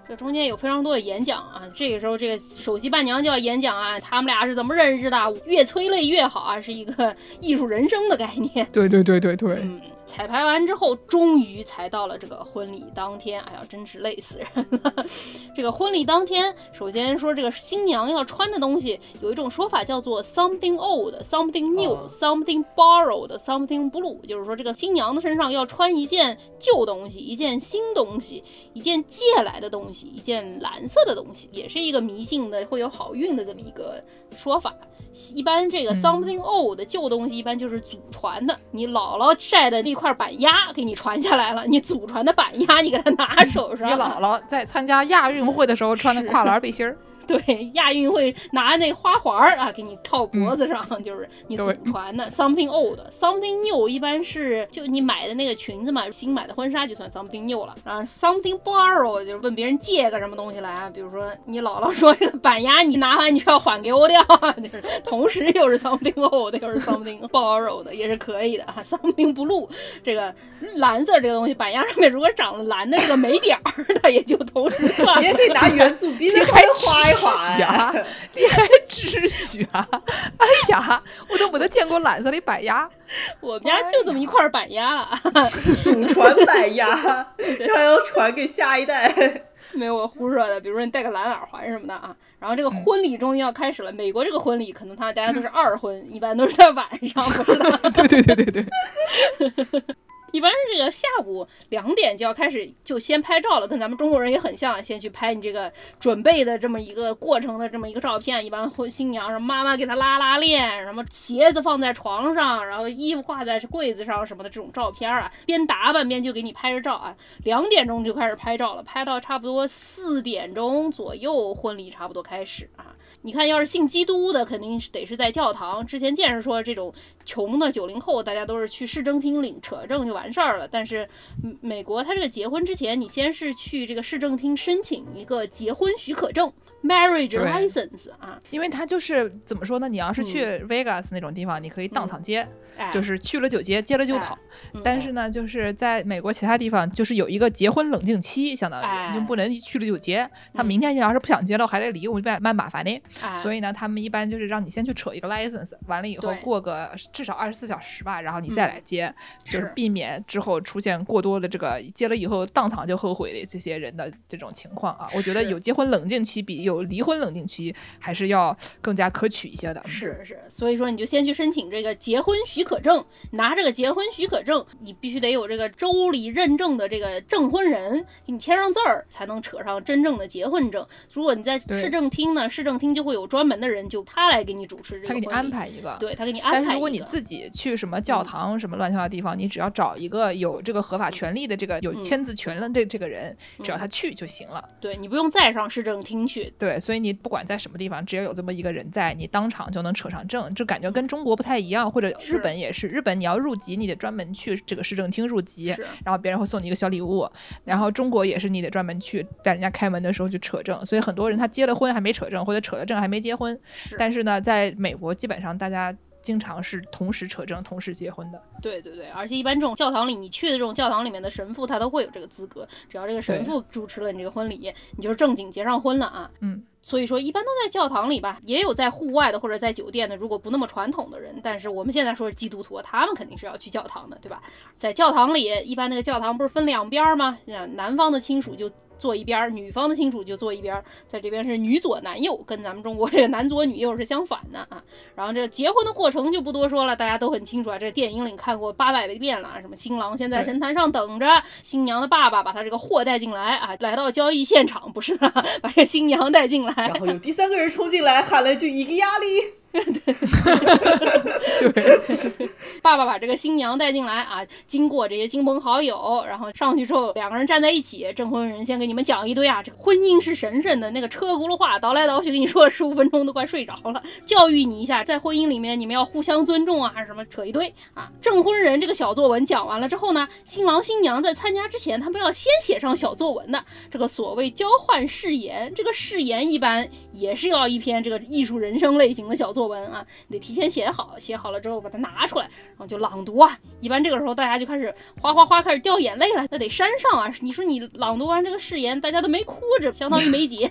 这中间有非常多的演讲啊。这个时候这个首席伴娘就要演讲啊，他们俩是怎么认识的？越催泪越好啊，是一个 艺术人生的概念。对对对对对。嗯。彩排完之后，终于才到了这个婚礼当天。哎呀，真是累死人了！这个婚礼当天，首先说这个新娘要穿的东西，有一种说法叫做 something old, something new, something borrowed, something blue，就是说这个新娘的身上要穿一件旧东西，一件新东西，一件借来的东西，一件蓝色的东西，也是一个迷信的会有好运的这么一个说法。一般这个 something old 旧东西一般就是祖传的，你姥姥晒的那块板鸭给你传下来了，你祖传的板鸭你给它拿手上。你姥姥在参加亚运会的时候穿的跨栏背心儿。对，亚运会拿那花环儿啊，给你套脖子上，就是你祖传的 something old，something new 一般是就你买的那个裙子嘛，新买的婚纱就算 something new 了。然后 something borrow 就是问别人借个什么东西来啊，比如说你姥姥说这个板鸭你拿完你就要还给我掉，就是同时又是 something old 又是 something borrow 的也是可以的啊。something blue 这个蓝色这个东西板鸭上面如果长了蓝的这个霉点儿，它也就同时算。你也可以拿圆珠笔来画。呀，你还知许啊？哎呀，我都没得见过蓝色的板鸭，我们家就这么一块板鸭了，祖传板鸭，这还要传给下一代。没有我胡说的，比如说你戴个蓝耳环什么的啊。然后这个婚礼终于要开始了，美国这个婚礼可能他大家都是二婚，一般都是在晚上，不是的。对对对对对。一般是这个下午两点就要开始，就先拍照了，跟咱们中国人也很像，先去拍你这个准备的这么一个过程的这么一个照片。一般婚新娘什么妈妈给她拉拉链，什么鞋子放在床上，然后衣服挂在柜子上什么的这种照片啊，边打扮边就给你拍着照啊。两点钟就开始拍照了，拍到差不多四点钟左右，婚礼差不多开始啊。你看，要是信基督的，肯定是得是在教堂。之前见识说，这种穷的九零后，大家都是去市政厅领扯证就完事儿了。但是美国，他这个结婚之前，你先是去这个市政厅申请一个结婚许可证。Marriage license 啊，因为它就是怎么说呢？你要是去 Vegas 那种地方，你可以当场接，就是去了就接，接了就跑。但是呢，就是在美国其他地方，就是有一个结婚冷静期，相当于就不能去了就接。他明天要是不想接了，还得离，我就蛮麻烦的。所以呢，他们一般就是让你先去扯一个 license，完了以后过个至少二十四小时吧，然后你再来接，就是避免之后出现过多的这个接了以后当场就后悔的这些人的这种情况啊。我觉得有结婚冷静期比有离婚冷静期还是要更加可取一些的。是是，所以说你就先去申请这个结婚许可证，拿这个结婚许可证，你必须得有这个州里认证的这个证婚人给你签上字儿，才能扯上真正的结婚证。如果你在市政厅呢，市政厅就会有专门的人，就他来给你主持这个，他给你安排一个，对他给你安排。但是如果你自己去什么教堂什么乱七八糟地方，你只要找一个有这个合法权利的这个有签字权的这这个人，只要他去就行了。对你不用再上市政厅去。对，所以。你不管在什么地方，只要有这么一个人在，你当场就能扯上证，就感觉跟中国不太一样，或者日本也是。日本你要入籍，你得专门去这个市政厅入籍，然后别人会送你一个小礼物。然后中国也是，你得专门去在人家开门的时候去扯证。所以很多人他结了婚还没扯证，或者扯了证还没结婚。但是呢，在美国基本上大家。经常是同时扯证、同时结婚的。对对对，而且一般这种教堂里，你去的这种教堂里面的神父，他都会有这个资格。只要这个神父主持了你这个婚礼，你就是正经结上婚了啊。嗯，所以说一般都在教堂里吧，也有在户外的或者在酒店的。如果不那么传统的人，但是我们现在说是基督徒，他们肯定是要去教堂的，对吧？在教堂里，一般那个教堂不是分两边吗？南方的亲属就。坐一边，女方的亲属就坐一边，在这边是女左男右，跟咱们中国这个男左女右是相反的啊。然后这结婚的过程就不多说了，大家都很清楚啊，这电影里看过八百遍了。什么新郎先在神坛上等着，新娘的爸爸把他这个货带进来啊，来到交易现场不是的，把这新娘带进来，然后有第三个人冲进来喊了一句一个压力。对，爸爸把这个新娘带进来啊，经过这些亲朋好友，然后上去之后，两个人站在一起，证婚人先给你们讲一堆啊，这个婚姻是神圣的，那个车轱辘话倒来倒去，跟你说了十五分钟都快睡着了，教育你一下，在婚姻里面你们要互相尊重啊，什么扯一堆啊。证婚人这个小作文讲完了之后呢，新郎新娘在参加之前，他们要先写上小作文的，这个所谓交换誓言，这个誓言一般也是要一篇这个艺术人生类型的小作。作文啊，你得提前写好，写好了之后把它拿出来，然后就朗读啊。一般这个时候大家就开始哗哗哗开始掉眼泪了，那得山上啊。你说你朗读完这个誓言，大家都没哭着，相当于没结。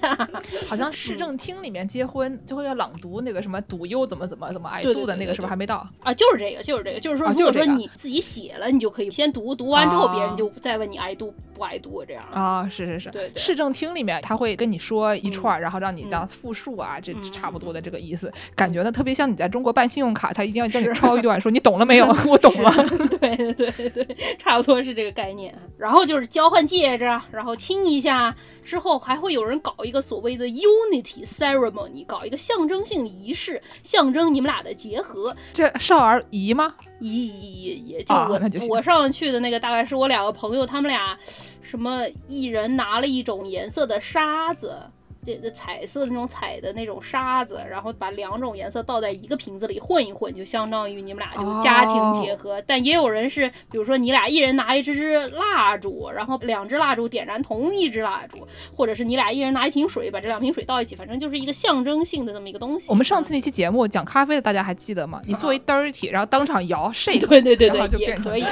好像市政厅里面结婚就会要朗读那个什么赌优怎么怎么怎么爱度的那个是不是还没到啊？就是这个，就是这个，就是说如果说你自己写了，你就可以先读，读完之后别人就再问你爱度不爱度这样啊。是是是，对对。市政厅里面他会跟你说一串，然后让你这样复述啊，这差不多的这个意思，感觉呢特别像你在中国办信用卡，他一定要叫你抄一段，说你懂了没有？我懂了。对对对对，差不多是这个概念。然后就是交换戒指，然后亲一下，之后还会有人搞一个所谓的 unity ceremony，搞一个象征性仪式，象征你们俩的结合。这少儿仪吗？仪仪仪也就我我上去的那个，大概是我两个朋友，他们俩什么一人拿了一种颜色的沙子。这彩色的那种彩的那种沙子，然后把两种颜色倒在一个瓶子里混一混，就相当于你们俩就家庭结合。但也有人是，比如说你俩一人拿一支支蜡烛，然后两支蜡烛点燃同一支蜡烛，或者是你俩一人拿一瓶水，把这两瓶水倒一起，反正就是一个象征性的这么一个东西。我们上次那期节目讲咖啡的，大家还记得吗？你做一 dirty，然后当场摇 shake，对对对对，也可以，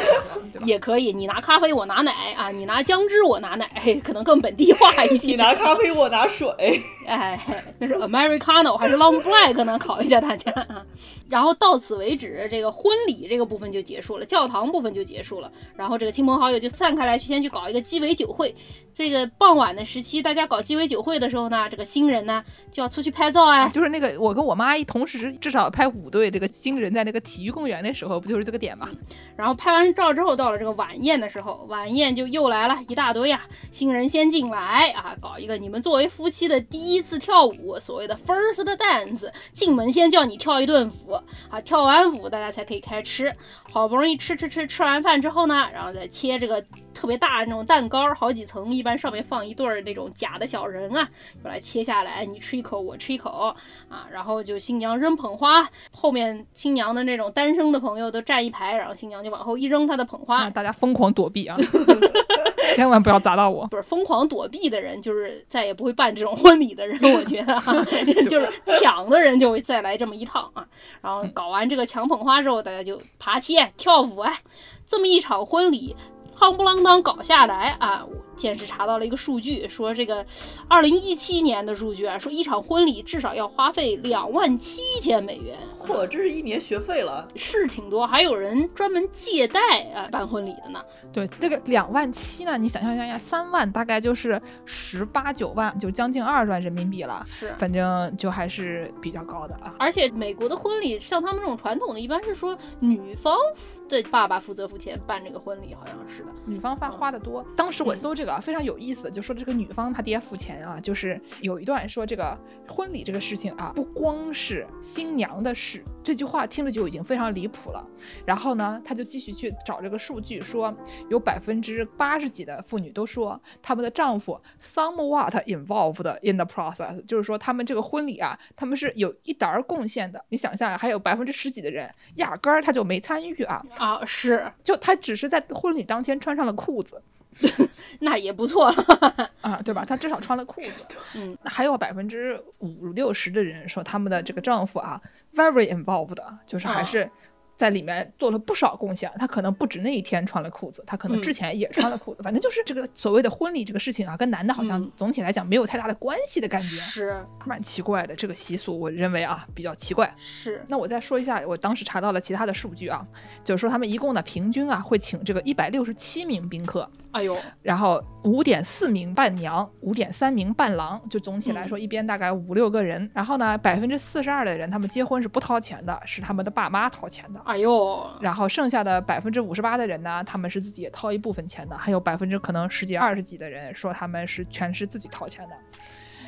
也可以。你拿咖啡，我拿奶啊；你拿姜汁，我拿奶，可能更本地化一些。你拿咖啡，我拿水。哎，那是 Americano 还是 Long Black 呢？考一下大家啊。然后到此为止，这个婚礼这个部分就结束了，教堂部分就结束了。然后这个亲朋好友就散开来，先去搞一个鸡尾酒会。这个傍晚的时期，大家搞鸡尾酒会的时候呢，这个新人呢就要出去拍照啊。就是那个我跟我妈一同时至少拍五对这个新人在那个体育公园的时候，不就是这个点吗？然后拍完照之后，到了这个晚宴的时候，晚宴就又来了一大堆啊。新人先进来啊，搞一个你们作为夫妻的第一次跳舞，所谓的 first dance。进门先叫你跳一顿舞啊，跳完舞大家才可以开吃。好不容易吃吃吃，吃完饭之后呢，然后再切这个特别大的那种蛋糕，好几层，一般上面放一对儿那种假的小人啊，把它切下来，你吃一口，我吃一口啊，然后就新娘扔捧花，后面新娘的那种单身的朋友都站一排，然后新娘就往后一扔她的捧花，大家疯狂躲避啊，千万不要砸到我。不是疯狂躲避的人，就是再也不会办这种婚礼的人，我觉得 哈，就是抢的人就会再来这么一趟啊。然后搞完这个抢捧花之后，大家就爬梯。跳舞哎，这么一场婚礼，夯不啷当搞下来啊！见识查到了一个数据，说这个二零一七年的数据啊，说一场婚礼至少要花费两万七千美元。嚯，这是一年学费了，是挺多。还有人专门借贷啊办婚礼的呢。对，这个两万七呢，你想象一下，三万大概就是十八九万，就将近二十万人民币了。是，反正就还是比较高的啊。而且美国的婚礼，像他们这种传统的，一般是说女方的爸爸负责付钱办这个婚礼，好像是的，女方花花的多。当时我搜这个非常有意思，就说这个女方她爹付钱啊，就是有一段说这个婚礼这个事情啊，不光是新娘的事。这句话听着就已经非常离谱了。然后呢，他就继续去找这个数据，说有百分之八十几的妇女都说他们的丈夫 somewhat involved in the process，就是说他们这个婚礼啊，他们是有一点儿贡献的。你想象，还有百分之十几的人压根儿他就没参与啊啊，是，就他只是在婚礼当天穿上了裤子。那也不错 啊，对吧？他至少穿了裤子。嗯，还有百分之五六十的人说他们的这个丈夫啊，very involved，就是还是。在里面做了不少贡献，他可能不止那一天穿了裤子，他可能之前也穿了裤子，反正就是这个所谓的婚礼这个事情啊，跟男的好像总体来讲没有太大的关系的感觉，是蛮奇怪的。这个习俗，我认为啊比较奇怪。是，那我再说一下，我当时查到了其他的数据啊，就是说他们一共呢平均啊会请这个一百六十七名宾客，哎呦，然后五点四名伴娘，五点三名伴郎，就总体来说一边大概五六个人。然后呢，百分之四十二的人他们结婚是不掏钱的，是他们的爸妈掏钱的。哎呦，然后剩下的百分之五十八的人呢，他们是自己也掏一部分钱的，还有百分之可能十几二十几的人说他们是全是自己掏钱的。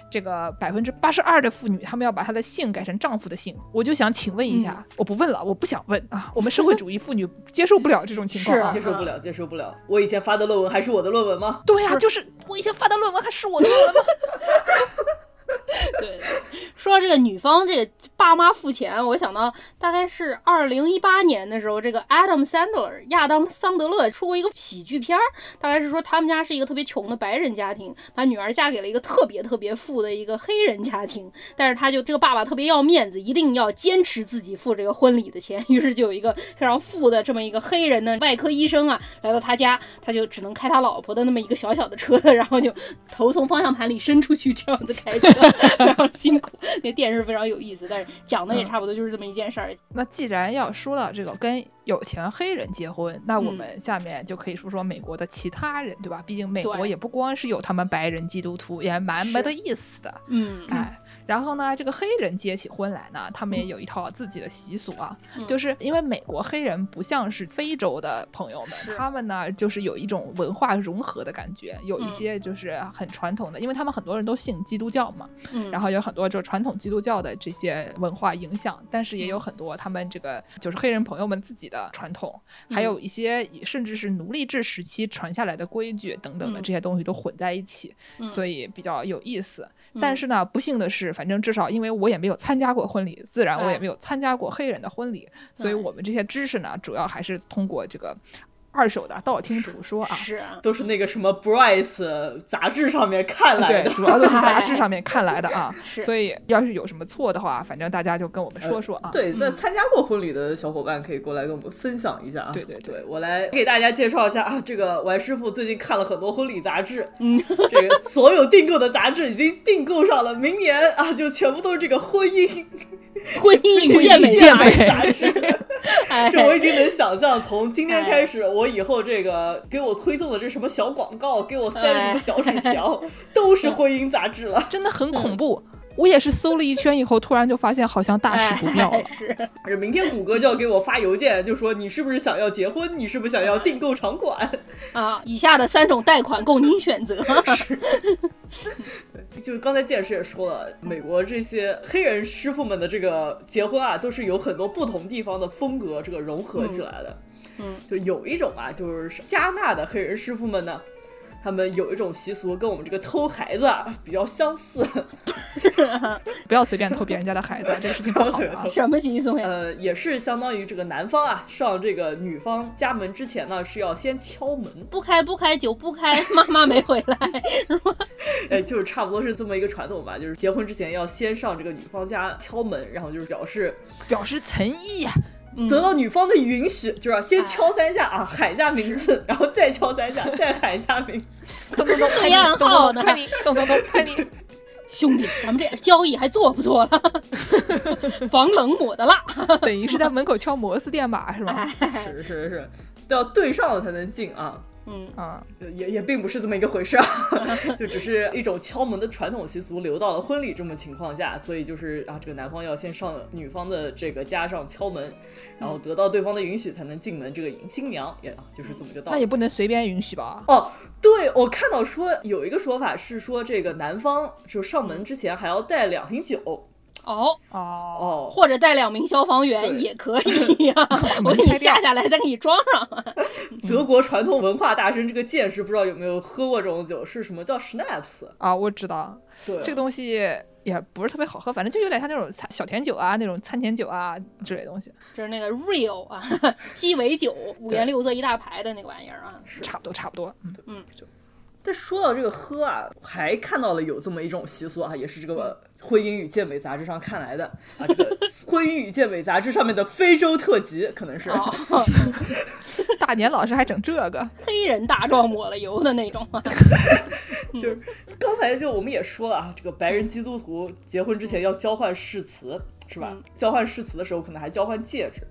这个百分之八十二的妇女，他们要把她的姓改成丈夫的姓。我就想请问一下，我不问了，我不想问啊。我们社会主义妇女接受不了这种情况，接受不了，接受不了。我以前发的论文还是我的论文吗？对呀，就是我以前发的论文还是我的论文吗？对，说到这个女方这个爸妈付钱，我想到大概是二零一八年的时候，这个 Adam Sandler 亚当桑德勒出过一个喜剧片儿，大概是说他们家是一个特别穷的白人家庭，把女儿嫁给了一个特别特别富的一个黑人家庭，但是他就这个爸爸特别要面子，一定要坚持自己付这个婚礼的钱，于是就有一个非常富的这么一个黑人的外科医生啊，来到他家，他就只能开他老婆的那么一个小小的车，然后就头从方向盘里伸出去，这样子开车。非常辛苦，那电视非常有意思，但是讲的也差不多就是这么一件事儿。那既然要说到这个跟有钱黑人结婚，那我们下面就可以说说美国的其他人，对吧？毕竟美国也不光是有他们白人基督徒，也蛮没得意思的。嗯，哎。然后呢，这个黑人结起婚来呢，他们也有一套自己的习俗啊，就是因为美国黑人不像是非洲的朋友们，他们呢就是有一种文化融合的感觉，有一些就是很传统的，因为他们很多人都信基督教嘛，然后有很多就是传统基督教的这些文化影响，但是也有很多他们这个就是黑人朋友们自己的传统，还有一些甚至是奴隶制时期传下来的规矩等等的这些东西都混在一起，所以比较有意思。但是呢，不幸的是。反正至少，因为我也没有参加过婚礼，自然我也没有参加过黑人的婚礼，所以我们这些知识呢，主要还是通过这个。二手的道听途说啊，是都是那个什么 Bryce 杂志上面看来的，对，主要都是 杂志上面看来的啊。所以要是有什么错的话，反正大家就跟我们说说啊。对，那参加过婚礼的小伙伴可以过来跟我们分享一下。啊。对对对，我来给大家介绍一下啊，这个王师傅最近看了很多婚礼杂志，嗯，这个所有订购的杂志已经订购上了，明年啊就全部都是这个婚姻 婚姻与健美杂志。这我已经能想象，从今天开始我。以后这个给我推送的这什么小广告，给我塞的什么小纸条，都是婚姻杂志了，真的很恐怖。我也是搜了一圈以后，突然就发现好像大事不妙了。是，明天谷歌就要给我发邮件，就说你是不是想要结婚？你是不是想要订购场馆？啊，以下的三种贷款供您选择。是，对，就刚才剑师也说了，美国这些黑人师傅们的这个结婚啊，都是有很多不同地方的风格这个融合起来的。嗯，就有一种啊，就是加纳的黑人师傅们呢，他们有一种习俗跟我们这个偷孩子啊比较相似。不要随便偷别人家的孩子，这个事情不好。什么习俗呀？呃，也是相当于这个男方啊上这个女方家门之前呢，是要先敲门，不开不开酒不开，妈妈没回来，是吗？哎，就是差不多是这么一个传统吧，就是结婚之前要先上这个女方家敲门，然后就是表示表示诚意呀。得到女方的允许，就是要先敲三下啊，喊一下名字，然后再敲三下，再喊一下名字。咚咚咚，太阳好呢，快你，咚咚咚，快你，兄弟，咱们这交易还做不做了？防冷抹的蜡，等于是在门口敲摩斯电码是吧？是是是，都要对上了才能进啊。嗯啊，也也并不是这么一个回事啊，就只是一种敲门的传统习俗留到了婚礼这么情况下，所以就是啊，这个男方要先上女方的这个家上敲门，然后得到对方的允许才能进门，这个迎新娘也就是这么一个道理。那也不能随便允许吧？哦，对，我看到说有一个说法是说，这个男方就上门之前还要带两瓶酒。哦哦哦，或者带两名消防员也可以呀，我给你下下来，再给你装上。德国传统文化大神这个见识不知道有没有喝过这种酒？是什么叫 Schnaps 啊？我知道，对，这个东西也不是特别好喝，反正就有点像那种小甜酒啊，那种餐前酒啊之类东西。就是那个 Real 啊，鸡尾酒，五颜六色一大排的那个玩意儿啊，是差不多差不多。嗯嗯，就。但说到这个喝啊，还看到了有这么一种习俗啊，也是这个《婚姻与健美》杂志上看来的啊，这个《婚姻与健美》杂志上面的非洲特辑可能是。大年老师还整这个黑人大壮抹了油的那种。就是刚才就我们也说了啊，这个白人基督徒结婚之前要交换誓词，是吧？交换誓词的时候可能还交换戒指。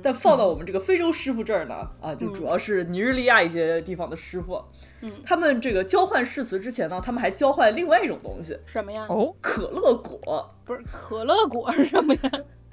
但放到我们这个非洲师傅这儿呢，啊，就主要是尼日利亚一些地方的师傅，嗯，他们这个交换誓词之前呢，他们还交换另外一种东西，什么呀？哦，可乐果，不是可乐果是什么呀？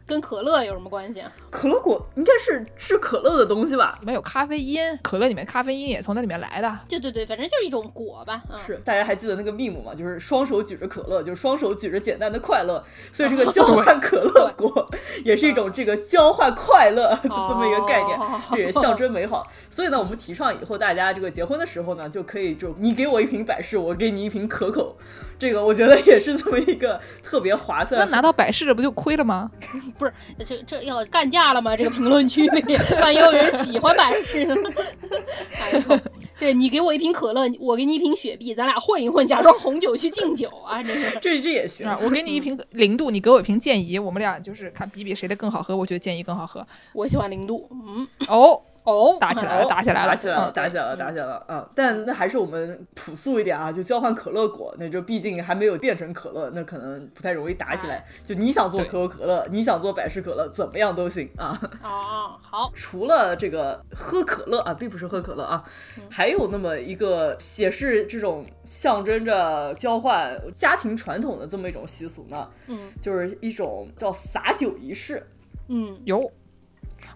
跟可乐有什么关系啊？可乐果应该是制可乐的东西吧？里面有咖啡因，可乐里面咖啡因也从那里面来的。对对对，反正就是一种果吧。嗯、是，大家还记得那个 meme 吗？就是双手举着可乐，就是双手举着简单的快乐，所以这个交换可乐果 也是一种这个交换快乐的这么一个概念，这也象征美好。所以呢，我们提倡以后大家这个结婚的时候呢，就可以就你给我一瓶百事，我给你一瓶可口，这个我觉得也是这么一个特别划算。那拿到百事这不就亏了吗？不是，这这要干架了吗？这个评论区里，万一有人喜欢百事呢？哎呦，对你给我一瓶可乐，我给你一瓶雪碧，咱俩混一混，假装红酒去敬酒啊！这是这这也行啊！我给你一瓶零度，你给我一瓶健怡，我们俩就是看比比谁的更好喝。我觉得健怡更好喝。我喜欢零度。嗯，哦。哦，打起来了，打起来了，打起来了，打起来了，打起来了啊！但那还是我们朴素一点啊，就交换可乐果，那就毕竟还没有变成可乐，那可能不太容易打起来。就你想做可口可乐，你想做百事可乐，怎么样都行啊。哦，好。除了这个喝可乐啊，并不是喝可乐啊，还有那么一个也是这种象征着交换家庭传统的这么一种习俗呢。嗯，就是一种叫洒酒仪式。嗯，有。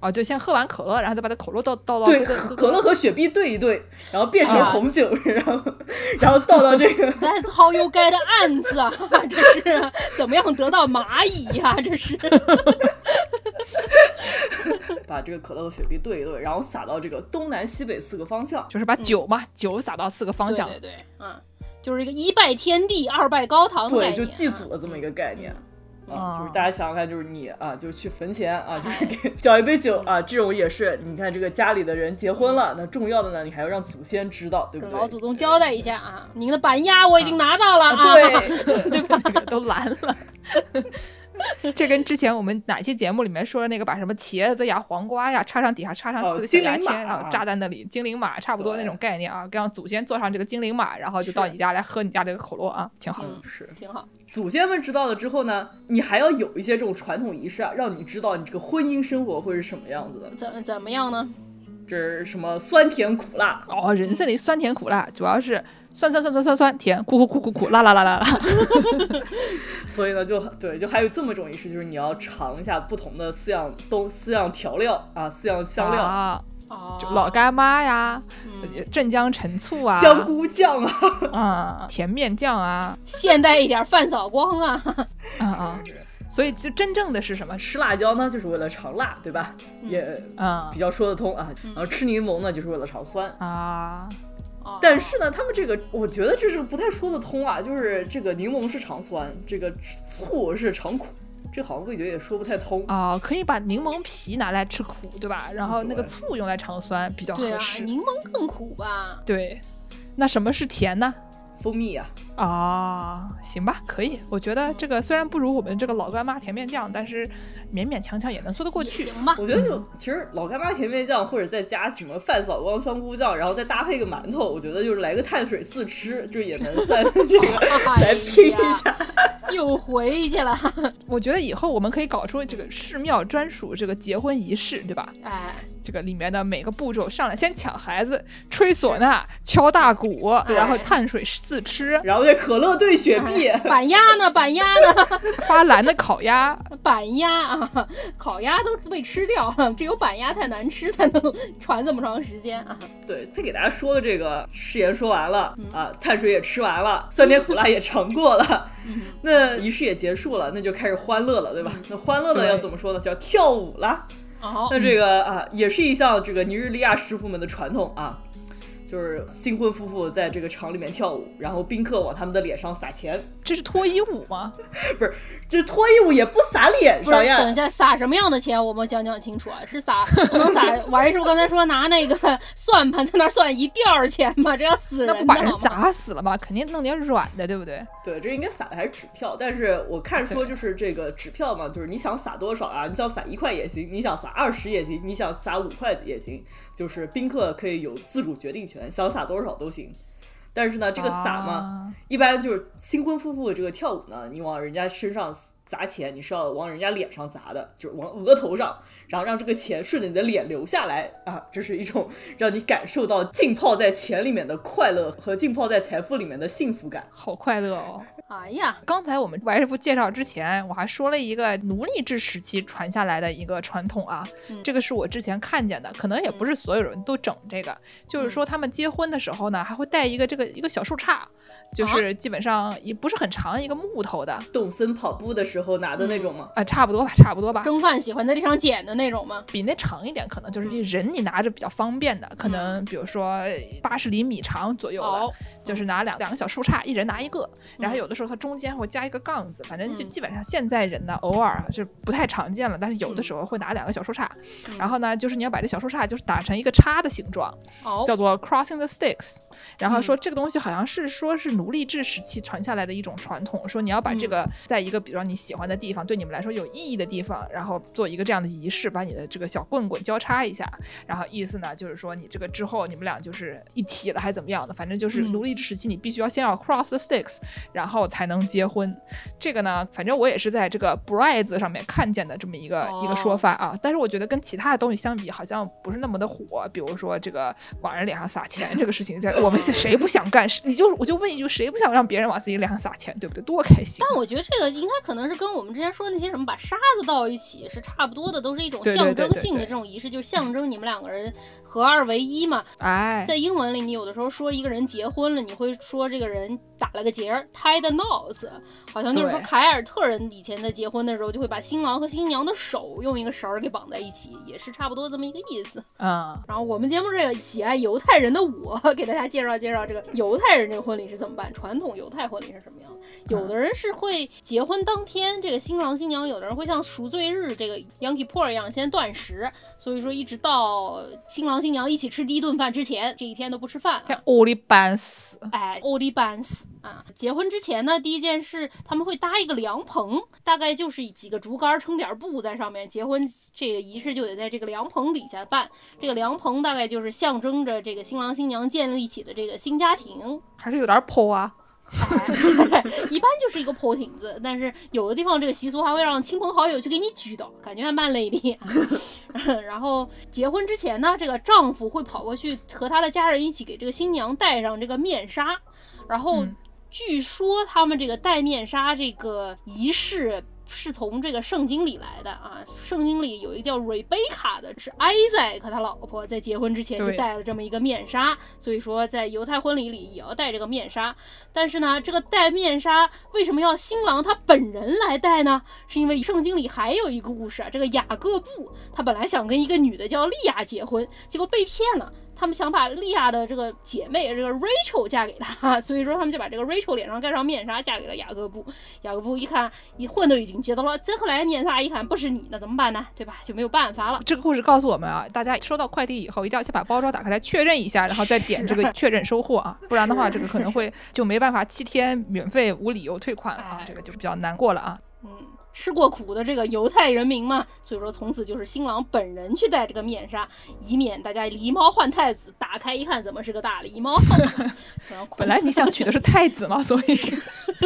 哦，就先喝完可乐，然后再把这可乐倒倒到对可乐和雪碧兑一兑，然后变成红酒，然后然后倒到这个。That's how you get ants 啊！这是怎么样得到蚂蚁呀？这是。把这个可乐和雪碧兑一兑，然后撒到这个东南西北四个方向，就是把酒嘛，酒撒到四个方向。对对，嗯，就是一个一拜天地，二拜高堂对，就祭祖的这么一个概念。啊，就是大家想想看，就是你啊，就是去坟前啊，就是给浇一杯酒啊，这种也是。你看这个家里的人结婚了，那重要的呢，你还要让祖先知道，对不对？老祖宗交代一下啊，您的板鸭我已经拿到了啊，对，对吧？都蓝了。这跟之前我们哪期节目里面说的那个把什么茄子呀、黄瓜呀插上底下插上四个小牙签，然后扎在那里，精灵马差不多那种概念啊，让祖先坐上这个精灵马，然后就到你家来喝你家这个可乐啊，挺好，是挺好。祖先们知道了之后呢，你还要有一些这种传统仪式啊，让你知道你这个婚姻生活会是什么样子的。怎怎么样呢？这是什么酸甜苦辣哦？人生里酸甜苦辣，主要是酸酸酸酸酸酸甜，苦苦苦苦苦辣辣辣辣辣。所以呢，就对，就还有这么种仪式，就是你要尝一下不同的四样东四样调料啊，四样香料啊，老干妈呀，镇江陈醋啊，香菇酱啊，啊，甜面酱啊，现代一点饭扫光啊，啊啊。所以，就真正的是什么？吃辣椒呢，就是为了尝辣，对吧？也啊，比较说得通啊。然后吃柠檬呢，就是为了尝酸啊。但是呢，他们这个，我觉得这是不太说得通啊。就是这个柠檬是常酸，这个醋是常苦，这好像味觉也说不太通啊。可以把柠檬皮拿来吃苦，对吧？然后那个醋用来尝酸比较合适。柠檬更苦吧？对。那什么是甜呢？蜂蜜呀。啊，行吧，可以。我觉得这个虽然不如我们这个老干妈甜面酱，但是勉勉强强也能说得过去。行吧，我觉得就其实老干妈甜面酱，或者再加什么饭扫光香菇酱，然后再搭配个馒头，我觉得就是来个碳水四吃，就也能算这个来拼一下。又回去了。我觉得以后我们可以搞出这个寺庙专属这个结婚仪式，对吧？哎，这个里面的每个步骤，上来先抢孩子，吹唢呐，敲大鼓，然后碳水自吃，然后。对可乐兑雪碧，板鸭呢？板鸭呢？发蓝的烤鸭，板鸭啊，烤鸭都被吃掉，只有板鸭太难吃，才能传这么长时间啊。对，再给大家说的这个誓言说完了啊，碳水也吃完了，酸甜苦辣也尝过了，那仪式也结束了，那就开始欢乐了，对吧？那欢乐呢要怎么说呢？叫跳舞了。那这个啊，也是一项这个尼日利亚师傅们的传统啊。就是新婚夫妇在这个场里面跳舞，然后宾客往他们的脸上撒钱，这是脱衣舞吗？不是，这脱衣舞也不撒脸上呀。等一下，撒什么样的钱？我们讲讲清楚啊，是撒不能撒。王师傅刚才说拿那个算盘在那算一吊钱吗？这要死人，那不把人砸死了吗？肯定弄点软的，对不对？对，这应该撒的还是纸票，但是我看说就是这个纸票嘛，就是你想撒多少啊？你想撒一块也行，你想撒二十也行，你想撒五块也行。就是宾客可以有自主决定权，想撒多少都行。但是呢，这个撒嘛，一般就是新婚夫妇这个跳舞呢，你往人家身上砸钱，你是要往人家脸上砸的，就是往额头上，然后让这个钱顺着你的脸流下来啊，这是一种 让你感受到浸泡在钱里面的快乐和浸泡在财富里面的幸福感。好快乐哦！哎呀，刚才我们白师傅介绍之前，我还说了一个奴隶制时期传下来的一个传统啊，嗯这个是我之前看见的，可能也不是所有人都整这个，就是嗯说他们结婚的时候呢，还会带一个这个一个小树杈，啊就是基本上也不是很长，一个木头的，动森跑步的时候拿的那种吗？啊，差不多吧，差不多吧。蒸饭喜欢在地上捡的那种吗？比那长一点，可能就是这人你拿着比较方便的，可能比如说八十厘米长左右的，哦，就是拿两两个小树杈，一人拿一个，然后有的时候它中间会加一个杠子，反正就嗯。基本上现在人呢偶尔就不太常见了，但是有的时候会拿两个小树杈，嗯。然后呢就是你要把这小树杈就是打成一个叉的形状，哦，叫做 crossing the sticks，然后嗯。说这个东西好像是说是奴隶制时期传下来的一种传统，说你要把这嗯。个在一个比如说你喜欢的地方，对你们来说有意义的地方，然后做一个这样的仪式，把你的这个小棍棍交叉一下，然后意思呢就是说你这个之后你们俩就是一体了还是怎么样的，反正就是嗯奴隶制时期你必须要先要 cross the sticks，然后才能结婚。这个呢，反正我也是在这个 brides 上面看见的这么一个、一个说哦法啊，但是我觉得跟其他的东西相比，好像不是那么的火。比如说这个往人脸上撒钱这个事情，在我们 谁不想干？你就我就问一句，谁不想让别人往自己脸上撒钱，对不对？多开心！但我觉得这个应该可能是跟我们之前说的那些什么把沙子倒一起是差不多的，都是一种象征性的这种仪式，就是象征你们两个人合二为一嘛。哎，在英文里，你有的时候说一个人结婚了，你会说这个人打了个结儿，tie the knots，好像就是说凯尔特人以前在结婚的时候就会把新郎和新娘的手用一个绳儿给绑在一起，也是差不多这么一个意思。嗯，然后我们节目这个喜爱犹太人的我，给大家介绍介绍这个犹太人这个婚礼是怎么办，传统犹太婚礼是什么样的。有的人是会结婚当天，这个新郎新娘，有的人会像赎罪日这个 Yom Kippur 一样先断食，所以说一直到新郎新娘一起吃第一顿饭之前，这一天都不吃饭、啊。像欧里班斯，哎，欧利班斯啊！结婚之前呢，第一件事他们会搭一个凉棚，大概就是几个竹竿撑点布在上面。结婚这个仪式就得在这个凉棚底下办。这个凉棚大概就是象征着这个新郎新娘建立起的这个新家庭。还是有点破啊。哎，一般就是一个破亭子，但是有的地方这个习俗还会让亲朋好友去给你举到，感觉还蛮累的。然后结婚之前呢，这个丈夫会跑过去和他的家人一起给这个新娘戴上这个面纱，然后嗯据说他们这个戴面纱这个仪式。是从这个圣经里来的啊，圣经里有一个叫瑞贝卡的，是埃塞克他老婆在结婚之前就戴了这么一个面纱，所以说在犹太婚礼里也要戴这个面纱。但是呢，这个戴面纱为什么要新郎他本人来戴呢？是因为圣经里还有一个故事啊，这个雅各布他本来想跟一个女的叫利亚结婚，结果被骗了。他们想把利亚的这个姐妹这个 Rachel 嫁给他，所以说他们就把这个 Rachel 脸上盖上面纱，嫁给了雅各布。雅各布一看，一混都已经接到了，这后来面纱一看不是你，那怎么办呢？对吧？就没有办法了。这个故事告诉我们啊，大家收到快递以后，一定要先把包装打开来确认一下，然后再点这个确认收货啊，不然的话，这个可能会就没办法七天免费无理由退款了啊哎，这个就比较难过了啊。嗯，吃过苦的这个犹太人民嘛，所以说从此就是新郎本人去戴这个面纱，以免大家狸猫换太子，打开一看怎么是个大狸猫。然后本来你想娶的是太子嘛，所以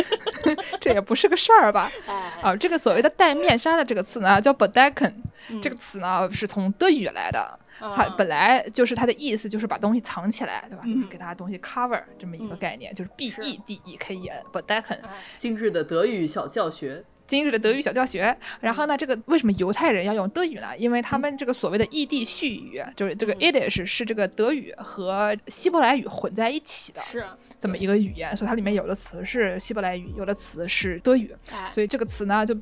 这也不是个事儿吧？哎，啊，这个所谓的戴面纱的这个词呢，叫 bedecken，嗯这个词呢是从德语来的，它啊本来就是它的意思就是把东西藏起来，对吧？就是嗯给它东西 cover 这么一个嗯概念，就是 b 是 e d e k e n bedecken。哎今日的德语小教学，今日的德语小教学。然后呢，这个为什么犹太人要用德语呢？因为他们这个所谓的异地续语，就是这个嗯 Yiddish 是这个德语和希伯来语混在一起的这么一个语言，所以它里面有的词是希伯来语，有的词是德语，哎，所以这个词呢就。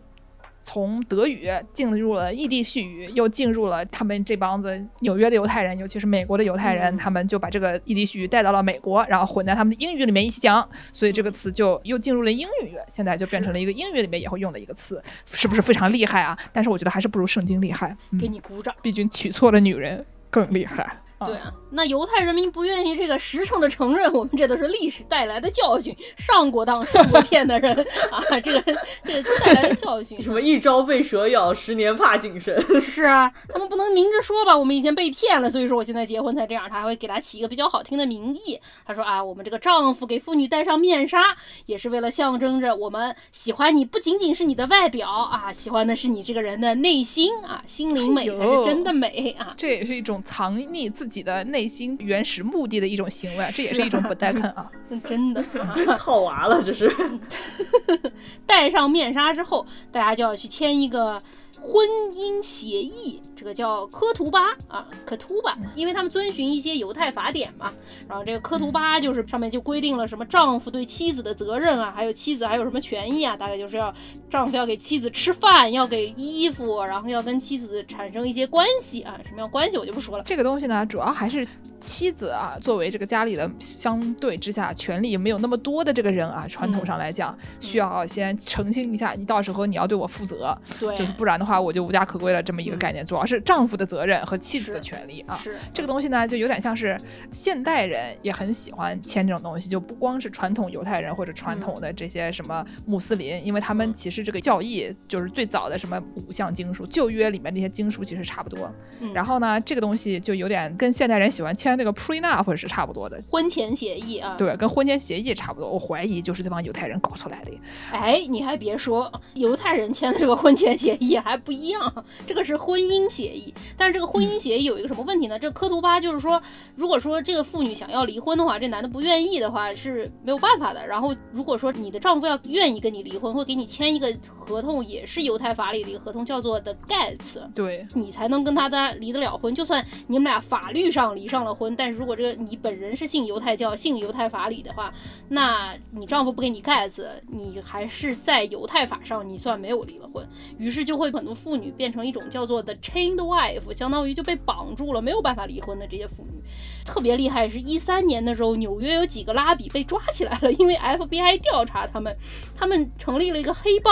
从德语进入了异地续语，又进入了他们这帮子纽约的犹太人，尤其是美国的犹太人，嗯他们就把这个异地续语带到了美国，然后混在他们的英语里面一起讲，所以这个词就又进入了英语，现在就变成了一个英语里面也会用的一个词，是不是非常厉害啊？但是我觉得还是不如圣经厉害，嗯给你鼓掌。毕竟娶错了女人更厉害。啊对啊，那犹太人民不愿意这个实诚的承认，我们这都是历史带来的教训，上过当受过骗的人 啊，这个这个带来的教训。什么一朝被蛇咬，十年怕井绳。是啊，他们不能明着说吧，我们以前被骗了，所以说我现在结婚才这样。他还会给他起一个比较好听的名义，他说啊，我们这个丈夫给妇女戴上面纱，也是为了象征着我们喜欢你，不仅仅是你的外表啊，喜欢的是你这个人的内心啊，心灵美才是真的美啊。这也是一种藏匿自自己的内心原始目的的一种行为，这也是一种不带看啊。真的啊。套娃了，这是。戴上面纱之后，大家就要去签一个婚姻协议，这个叫科图巴啊，可图巴，因为他们遵循一些犹太法典嘛。然后这个科图巴就是上面就规定了什么丈夫对妻子的责任啊，还有妻子还有什么权益啊，大概就是要丈夫要给妻子吃饭，要给衣服，然后要跟妻子产生一些关系啊，什么样关系我就不说了。这个东西呢，主要还是妻子啊，作为这个家里的相对之下权力没有那么多的这个人啊，传统上来讲，需要先澄清一下，你到时候你要对我负责，对，就是不然的话我就无家可归了这么一个概念。主要是丈夫的责任和妻子的权利啊。是这个东西呢，就有点像是现代人也很喜欢签这种东西，就不光是传统犹太人或者传统的这些什么穆斯林，因为他们其实这个教义就是最早的什么五项经书，旧约里面那些经书其实差不多。嗯然后呢，这个东西就有点跟现代人喜欢签那个 prenup 是差不多的。婚前协议啊。对，跟婚前协议差不多，我怀疑就是这帮犹太人搞出来的。哎，你还别说，犹太人签的这个婚前协议还不一样，这个是婚姻协议。但是这个婚姻协议有一个什么问题呢？这科图巴就是说，如果说这个妇女想要离婚的话，这男的不愿意的话是没有办法的。然后如果说你的丈夫要愿意跟你离婚，会给你签一个合同，也是犹太法里的一个合同，叫做 the gets。对，你才能跟他的离得了婚。就算你们俩法律上离上了婚，但是如果这个你本人是信犹太教、信犹太法理的话，那你丈夫不给你盖子，你还是在犹太法上你算没有离了婚。于是就会很多妇女变成一种叫做 the chained wife，相当于就被绑住了，没有办法离婚的这些妇女。特别厉害是一三年的时候，纽约有几个拉比被抓起来了，因为 FBI 调查他们，他们成立了一个黑帮，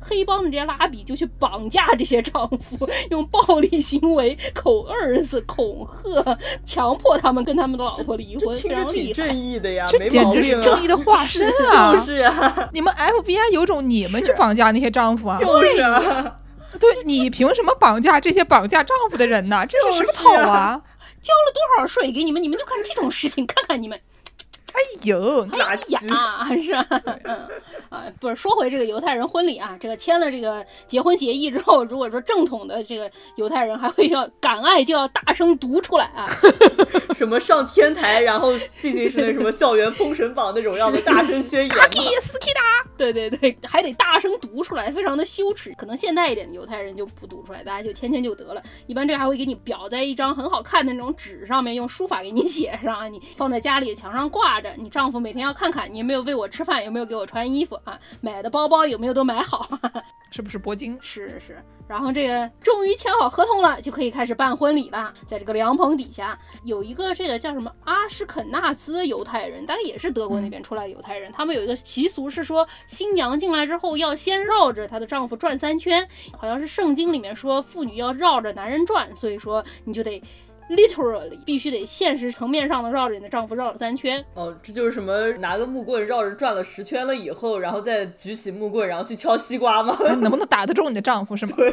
黑帮的这些拉比就去绑架这些丈夫，用暴力行为、口儿子、恐吓，强迫他们跟他们的老婆离婚，非常厉害。正义的呀，这简直是正义的化身啊！就是啊，你们 FBI 有种你们去绑架那些丈夫啊？就是啊，对你凭什么绑架这些绑架丈夫的人呢？这是什么就是套啊？交了多少税给你们？你们就干这种事情，看看你们。哎呦，垃圾。呀，是啊，嗯啊，不是说回这个犹太人婚礼啊，这个签了这个结婚协议之后，如果说正统的这个犹太人还会要敢爱就要大声读出来啊，什么上天台，然后进行是那什么校园封神榜那种样的大声宣言吗？伊斯基达，对对对，还得大声读出来，非常的羞耻。可能现代一点的犹太人就不读出来，大家就签签就得了。一般这还会给你裱在一张很好看的那种纸上面，用书法给你写上啊，你放在家里墙上挂着。你丈夫每天要看看你有没有喂我吃饭，有没有给我穿衣服啊，买的包包有没有都买好。是不是铂金？是是，然后这个终于签好合同了，就可以开始办婚礼了。在这个凉棚底下，有一个这个叫什么阿什肯纳兹犹太人，大概也是德国那边出来的犹太人，他们有一个习俗是说，新娘进来之后要先绕着她的丈夫转三圈，好像是圣经里面说妇女要绕着男人转，所以说你就得。Literally 必须得现实层面上的绕着你的丈夫绕了三圈，哦，这就是什么拿个木棍绕着转了十圈了以后，然后再举起木棍，然后去敲西瓜吗？哎能不能打得中你的丈夫是吗？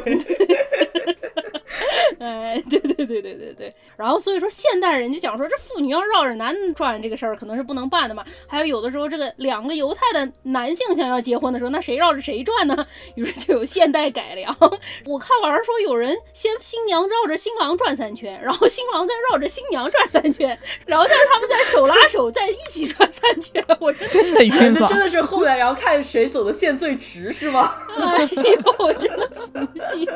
哎，对对对对对对。然后所以说现代人就讲说，这妇女要绕着男的转这个事儿可能是不能办的嘛。还有有的时候这个两个犹太的男性想要结婚的时候，那谁绕着谁转呢？于是就有现代改良。我看网上说有人先新娘绕着新郎转三圈，然后新郎再绕着新娘转三圈，然后再他们再手拉手再一起转三圈。我真真的晕了真。的是后来，然后看谁走的线最直是吗？哎呦，我真的服气，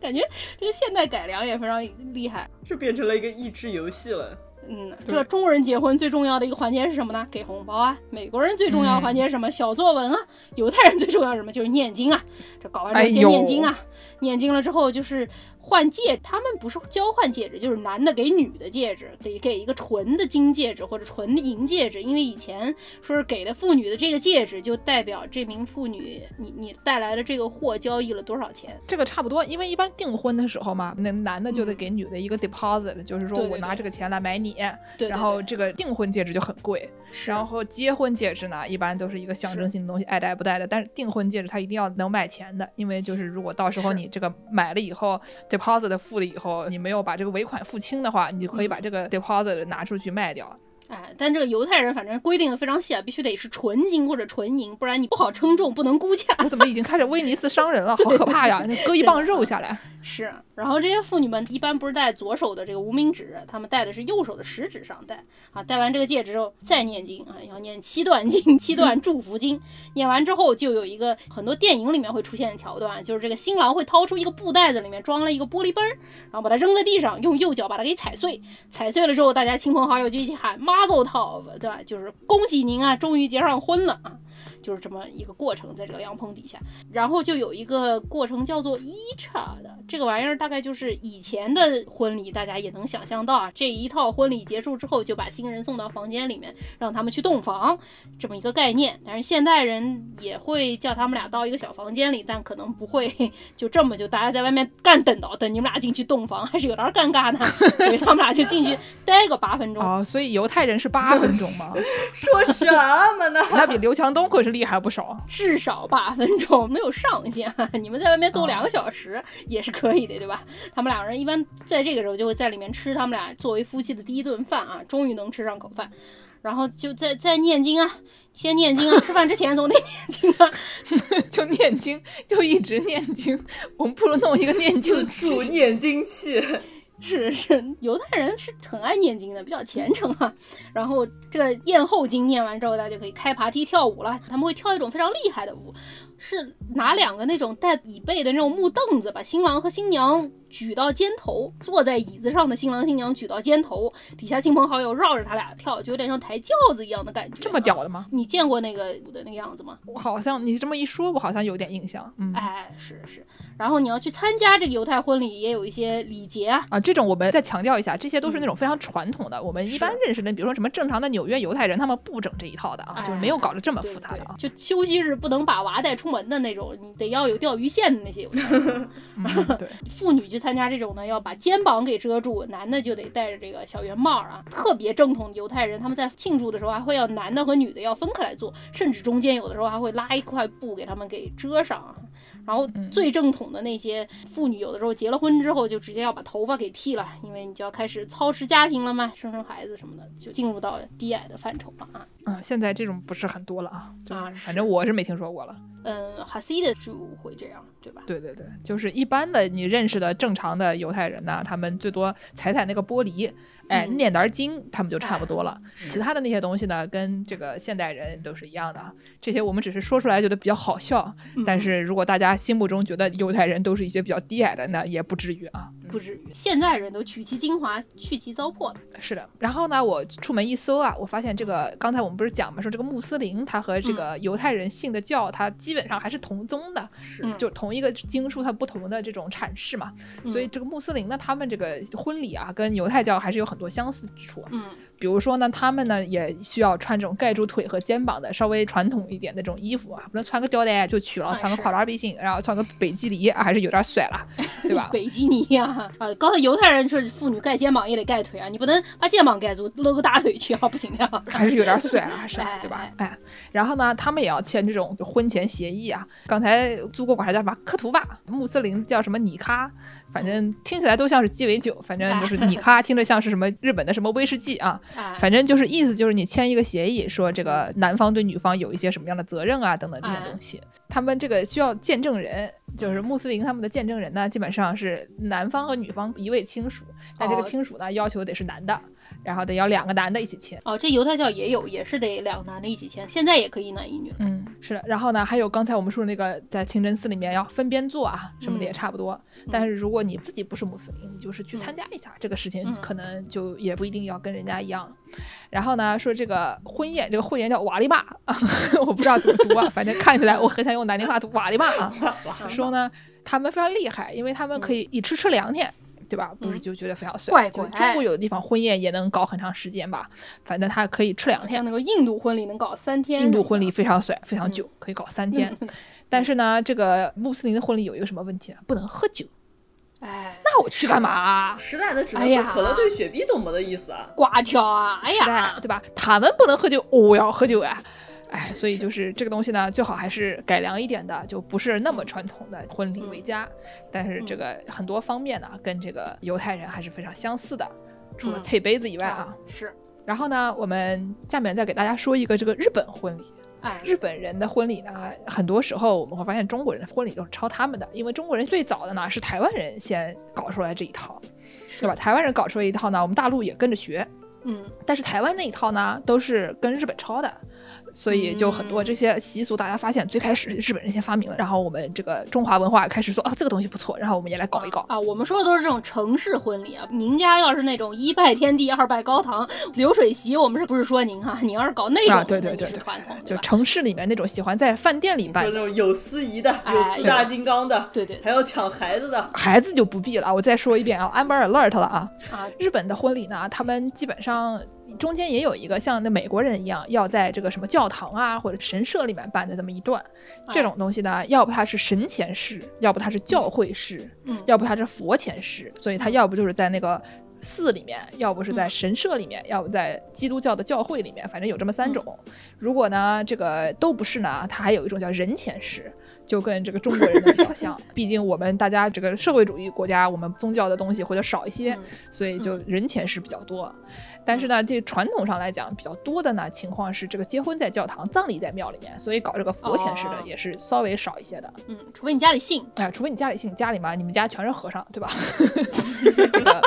感觉这个现代改良也非常厉害。这变成了一个益智游戏了。嗯，这中国人结婚最重要的一个环节是什么呢？给红包啊。美国人最重要的环节是什么？小作文啊。犹太人最重要是什么？就是念经啊。这搞完之后先哎呦念经啊，念经了之后就是换戒，他们不是交换戒指，就是男的给女的戒指，得给一个纯的金戒指或者纯的银戒指，因为以前说是给的妇女的这个戒指，就代表这名妇女你你带来的这个货交易了多少钱。这个差不多，因为一般订婚的时候嘛，那男的就得给女的一个 deposit，、就是说我拿这个钱来买你，对对然后这个订婚戒指就很贵，然后结婚戒指呢，一般都是一个象征性的东西，爱戴不戴的。但是订婚戒指它一定要能卖钱的，因为就是如果到时候你这个买了以后，deposit 付了以后，你没有把这个尾款付清的话，你就可以把这个 deposit 拿出去卖掉。哎，但这个犹太人反正规定的非常细啊，必须得是纯金或者纯银，不然你不好称重，不能估价。我怎么已经开始威尼斯商人了？好可怕呀！那割一磅肉下来。是，然后这些妇女们一般不是戴左手的这个无名指，她们戴的是右手的食指上戴啊。戴完这个戒指之后再念经啊，要念七段经，七段祝福经。念完之后就有一个很多电影里面会出现的桥段，就是这个新郎会掏出一个布袋子，里面装了一个玻璃杯儿，然后把它扔在地上，用右脚把它给踩碎。踩碎了之后，大家亲朋好友就一起喊八奏套子对吧？就是恭喜您啊，终于结上婚了啊。就是这么一个过程，在这个凉棚底下，然后就有一个过程叫做一叉的这个玩意儿，大概就是以前的婚礼，大家也能想象到啊，这一套婚礼结束之后，就把新人送到房间里面，让他们去洞房，这么一个概念。但是现代人也会叫他们俩到一个小房间里，但可能不会就这么就大家在外面干等到等你们俩进去洞房，还是有点尴尬的，所以他们俩就进去待个八分钟。哦，所以犹太人是八分钟吗？说什么呢？那比刘强东可是厉害不少。至少八分钟，没有上限。你们在外面坐两个小时也是可以的，对吧？他们两个人一般在这个时候就会在里面吃他们俩作为夫妻的第一顿饭啊，终于能吃上口饭，然后就在在念经啊，先念经啊，吃饭之前总得念经啊，就念经，就一直念经。我们不如弄一个念经助器。念经器。是是，犹太人是很爱念经的，比较虔诚啊。然后这个宴后经念完之后，大家就可以开爬梯跳舞了。他们会跳一种非常厉害的舞，是拿两个那种带椅背的那种木凳子，把新郎和新娘举到肩头，坐在椅子上的新郎新娘举到肩头，底下亲朋好友绕着他俩跳，就有点像抬轿子一样的感觉。这么屌的吗？你见过那个舞的那个样子吗？我好像你这么一说，我好像有点印象。嗯，哎，是是。然后你要去参加这个犹太婚礼，也有一些礼节啊。啊，这种我们再强调一下，这些都是那种非常传统的。我们一般认识的，比如说什么正常的纽约犹太人，他们不整这一套的啊，就是没有搞得这么复杂的啊。就休息日不能把娃带出门的那种，你得要有钓鱼线的那些犹太人。对，妇女去参加这种呢，要把肩膀给遮住，男的就得戴着这个小圆帽啊。特别正统的犹太人，他们在庆祝的时候还会要男的和女的要分开来坐，甚至中间有的时候还会拉一块布给他们给遮上。然后最正统的那些妇女，有的时候结了婚之后就直接要把头发给剃了，因为你就要开始操持家庭了嘛，生生孩子什么的，就进入到低矮的范畴了啊。嗯，现在这种不是很多了啊，啊，反正我是没听说过了。嗯，哈西的就会这样，对吧？对对对，就是一般的你认识的正常的犹太人呢，他们最多踩踩那个玻璃，哎，念点经，他们就差不多了。其他的那些东西呢，跟这个现代人都是一样的。这些我们只是说出来觉得比较好笑，但是如果大家心目中觉得犹太人都是一些比较低矮的，那也不至于啊，不至于。现代人都取其精华，去其糟粕。是的。然后呢，我出门一搜啊，我发现这个刚才我们不是讲嘛，说这个穆斯林他和这个犹太人信的教，他基本上还是同宗的，是就同一个经书，它不同的这种阐释嘛。所以这个穆斯林呢，他们这个婚礼啊，跟犹太教还是有很多相似之处。嗯，比如说呢，他们呢也需要穿这种盖住腿和肩膀的稍微传统一点的这种衣服啊，不能穿个吊带就去了，穿个跨栏背心，然后穿个北极梨啊，还是有点甩了，对吧？北极尼呀，啊，刚才犹太人说妇女盖肩膀也得盖腿啊，你不能把肩膀盖住，露个大腿去啊，不行的，还是有点甩了，还是对吧？哎，然后呢，他们也要签这种婚前协议啊。刚才租过管它叫什么科图吧，穆斯林叫什么尼卡，反正听起来都像是鸡尾酒，反正就是尼卡，听着像是什么日本的什么威士忌啊。反正就是意思就是你签一个协议，说这个男方对女方有一些什么样的责任啊等等这些东西。他们这个需要见证人，就是穆斯林他们的见证人呢，基本上是男方和女方一位亲属，但这个亲属呢要求得是男的，然后得要两个男的一起签。哦，这犹太教也有，也是得两个男的一起签，现在也可以一男一女。嗯，是的。然后呢，还有刚才我们说的那个在清真寺里面要分边坐啊，什么的也差不多。但是如果你自己不是穆斯林，你就是去参加一下这个事情，可能就也不一定要跟人家一样。然后呢，说这个婚宴，这个婚宴叫瓦利玛啊，我不知道怎么读啊，反正看起来我很想用南京话读瓦利玛啊。说呢，他们非常厉害，因为他们可以一吃吃两天。对吧？不是就觉得非常帅。怪就中国有的地方婚宴也能搞很长时间吧，反正他可以吃两天。那个印度婚礼能搞三天。印度婚礼非常帅，非常久，可以搞三天。但是呢，这个穆斯林的婚礼有一个什么问题呢？不能喝酒。哎，那我去干嘛？实在的只能喝可乐兑雪碧，懂不的意思啊？瓜条啊！哎呀，对吧？他们不能喝酒，我要喝酒啊！哎，所以就是这个东西呢，最好还是改良一点的，就不是那么传统的婚礼为佳。但是这个很多方面呢，跟这个犹太人还是非常相似的，除了菜杯子以外啊。是，然后呢，我们下面再给大家说一个这个日本婚礼。哎，日本人的婚礼呢，很多时候我们会发现中国人婚礼都是抄他们的，因为中国人最早的呢是台湾人先搞出来这一套，对吧？台湾人搞出来一套呢，我们大陆也跟着学，嗯，但是台湾那一套呢都是跟日本抄的。所以就很多这些习俗，大家发现最开始日本人先发明了，然后我们这个中华文化开始说啊这个东西不错，然后我们也来搞一搞啊。我们说的都是这种城市婚礼啊，您家要是那种一拜天地二拜高堂流水席，我们是不是说您哈？您要是搞那种啊，对对对对，传统，就城市里面那种喜欢在饭店里办，说那种有司仪的、有四大金刚的，对对，还要抢孩子的，孩子就不必了。我再说一遍啊，Amber Alert 了啊啊！日本的婚礼呢，他们基本上。中间也有一个像那美国人一样，要在这个什么教堂啊或者神社里面办的这么一段，这种东西呢，要不它是神前式，要不它是教会式，嗯，要不它是佛前式，所以它要不就是在那个寺里面，要不是在神社里面，要不在基督教的教会里面，反正有这么三种。如果呢这个都不是呢，它还有一种叫人前式，就跟这个中国人的比较像，毕竟我们大家这个社会主义国家，我们宗教的东西或者少一些，所以就人前式比较多。但是呢，这传统上来讲比较多的呢情况是这个结婚在教堂，葬礼在庙里面，所以搞这个佛前式的也是稍微少一些的。嗯，除非你家里信，哎，除非你家里信，家里嘛，你们家全是和尚，对吧？这个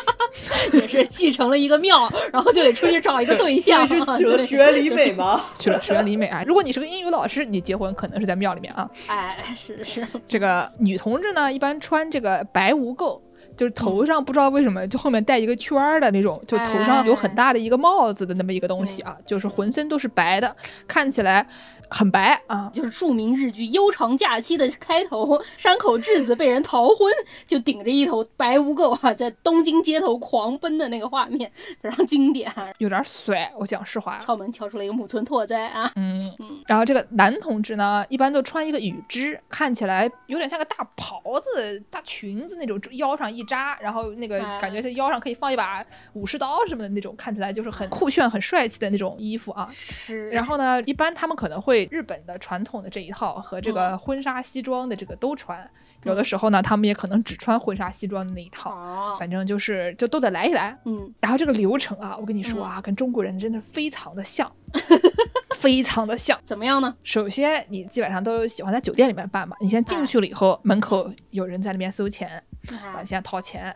也是继承了一个庙，然后就得出去找一个对象。是娶了学李美吗？娶了学李美啊！如果你是个英语老师，你结婚可能是在庙里面啊。哎，是是。这个女同志呢，一般穿这个白无垢。就是头上不知道为什么就后面带一个圈儿的那种，就头上有很大的一个帽子的那么一个东西啊，就是。浑身都是白的，看起来很白啊。就是著名日剧《悠长假期》的开头，山口智子被人逃婚，就顶着一头白污垢啊，在东京街头狂奔的那个画面非常经典，有点帅。我讲实话，敲门跳出了一个木村拓哉啊，嗯嗯。然后这个男同志呢，一般都穿一个羽织，看起来有点像个大袍子、大裙子那种，腰上一。扎，然后那个感觉是腰上可以放一把武士刀什么的那种，看起来就是很酷炫、很帅气的那种衣服啊。是。然后呢，一般他们可能会日本的传统的这一套和这个婚纱西装的这个都穿，有的时候呢，他们也可能只穿婚纱西装的那一套。哦。反正就是就都得来一来。嗯。然后这个流程啊，我跟你说啊，跟中国人真的非常的像，非常的像。怎么样呢？首先，你基本上都喜欢在酒店里面办嘛。你先进去了以后，门口有人在那边收钱。啊，现在掏钱，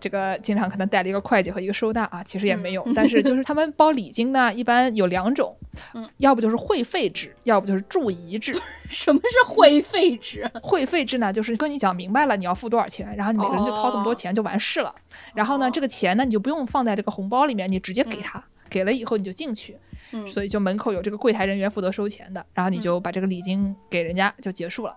这个经常可能带了一个会计和一个收纳啊，其实也没有。但是就是他们包礼金呢，一般有两种，嗯，要不就是会费制，要不就是注仪制。什么是会费制？会费制呢，就是跟你讲明白了你要付多少钱，然后你每个人就掏这么多钱就完事了。然后呢，这个钱呢，你就不用放在这个红包里面，你直接给他，给了以后你就进去。所以就门口有这个柜台人员负责收钱的，然后你就把这个礼金给人家就结束了。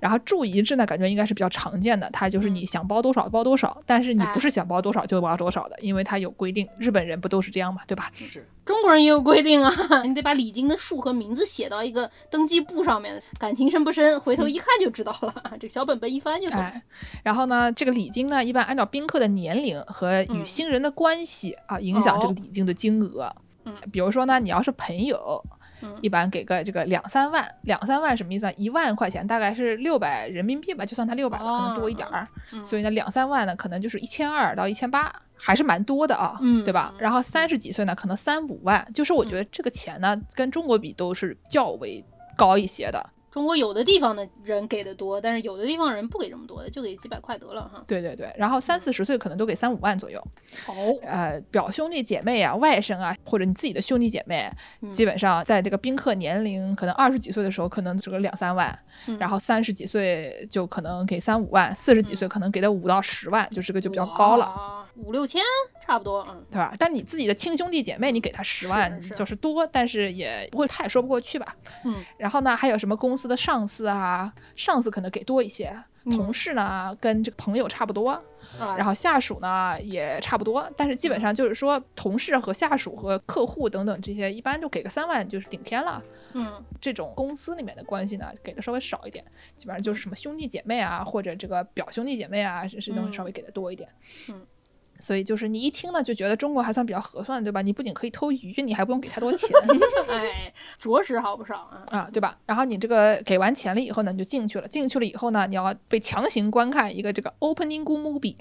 然后住一制呢，感觉应该是比较常见的，它就是你想包多少包多少，但是你不是想包多少就包多少的，因为它有规定。日本人不都是这样嘛，对吧？是。中国人也有规定啊，你得把礼金的数和名字写到一个登记簿上面，感情深不深，回头一看就知道了。这个小本本一翻就懂。然后呢，这个礼金呢，一般按照宾客的年龄和与新人的关系啊，影响这个礼金的金额。嗯，比如说呢，你要是朋友，一般给个这个两三万，两三万什么意思啊？一万块钱大概是六百人民币吧，就算他六百可能多一点儿，所以呢，两三万呢可能就是一千二到一千八，还是蛮多的啊，对吧？然后三十几岁呢，可能三五万，就是我觉得这个钱呢，跟中国比都是较为高一些的。中国有的地方的人给的多，但是有的地方人不给这么多的，就给几百块得了哈。对对对，然后三四十岁可能都给三五万左右。哦，呃，表兄弟姐妹啊、外甥啊，或者你自己的兄弟姐妹，基本上在这个宾客年龄可能二十几岁的时候，可能这个两三万，然后三十几岁就可能给三五万，四十几岁可能给到五到十万，就这个就比较高了。五六千差不多，嗯，对吧？但你自己的亲兄弟姐妹，你给他十万就是多，但是也不会太说不过去吧？嗯。然后呢，还有什么公司的上司啊？上司可能给多一些，同事呢跟这个朋友差不多，然后下属呢也差不多。但是基本上就是说，同事和下属和客户等等这些，一般就给个三万就是顶天了。嗯。这种公司里面的关系呢，给的稍微少一点，基本上就是什么兄弟姐妹啊，或者这个表兄弟姐妹啊，这些东西稍微给的多一点。嗯。所以就是你一听呢，就觉得中国还算比较合算，对吧？你不仅可以偷鱼，你还不用给太多钱 哎，着实好不少啊。啊，对吧？然后你这个给完钱了以后呢，你就进去了。进去了以后呢，你要被强行观看一个这个 opening movie。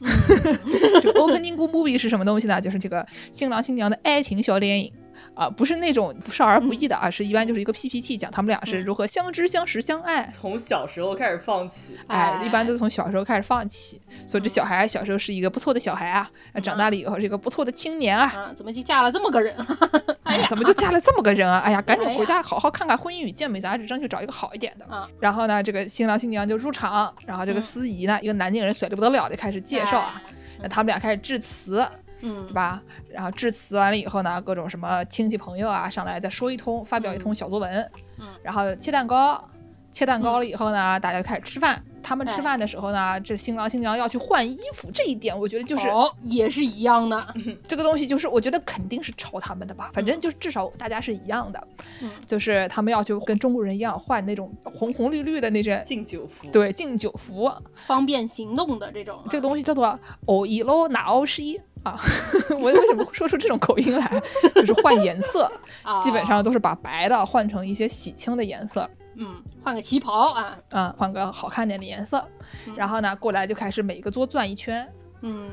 这个 opening movie 是什么东西呢？就是这个新郎新娘的爱情小电影。啊，不是那种少儿不宜的啊，是一般就是一个 PPT 讲他们俩是如何相知、相识、相爱，从小时候开始放起。哎，一般都是从小时候开始放起，所以这小孩小时候是一个不错的小孩啊，长大了以后是一个不错的青年啊。啊，怎么就嫁了这么个人？哎呀，怎么就嫁了这么个人啊？哎呀，赶紧回家好好看看《婚姻与健美》杂志，争取找一个好一点的。啊，然后呢，这个新郎新娘就入场，然后这个司仪呢，一个南京人甩的不得了的开始介绍啊，那他们俩开始致辞。嗯，对吧？然后致辞完了以后呢，各种什么亲戚朋友啊上来再说一通，发表一通小作文。嗯，然后切蛋糕，切蛋糕了以后呢，大家就开始吃饭。他们吃饭的时候呢，这新郎新娘要去换衣服，这一点我觉得就是哦，也是一样的。这个东西就是我觉得肯定是抄他们的吧，反正就是至少大家是一样的，嗯，就是他们要去跟中国人一样换那种红红绿绿的那件敬酒服，对，敬酒服，方便行动的这种。这个东西叫做欧一喽拿欧西。啊，我为什么说出这种口音来？就是换颜色，基本上都是把白的换成一些喜庆的颜色。嗯，换个旗袍啊，嗯，换个好看点的颜色。然后呢，过来就开始每个桌转一圈。嗯，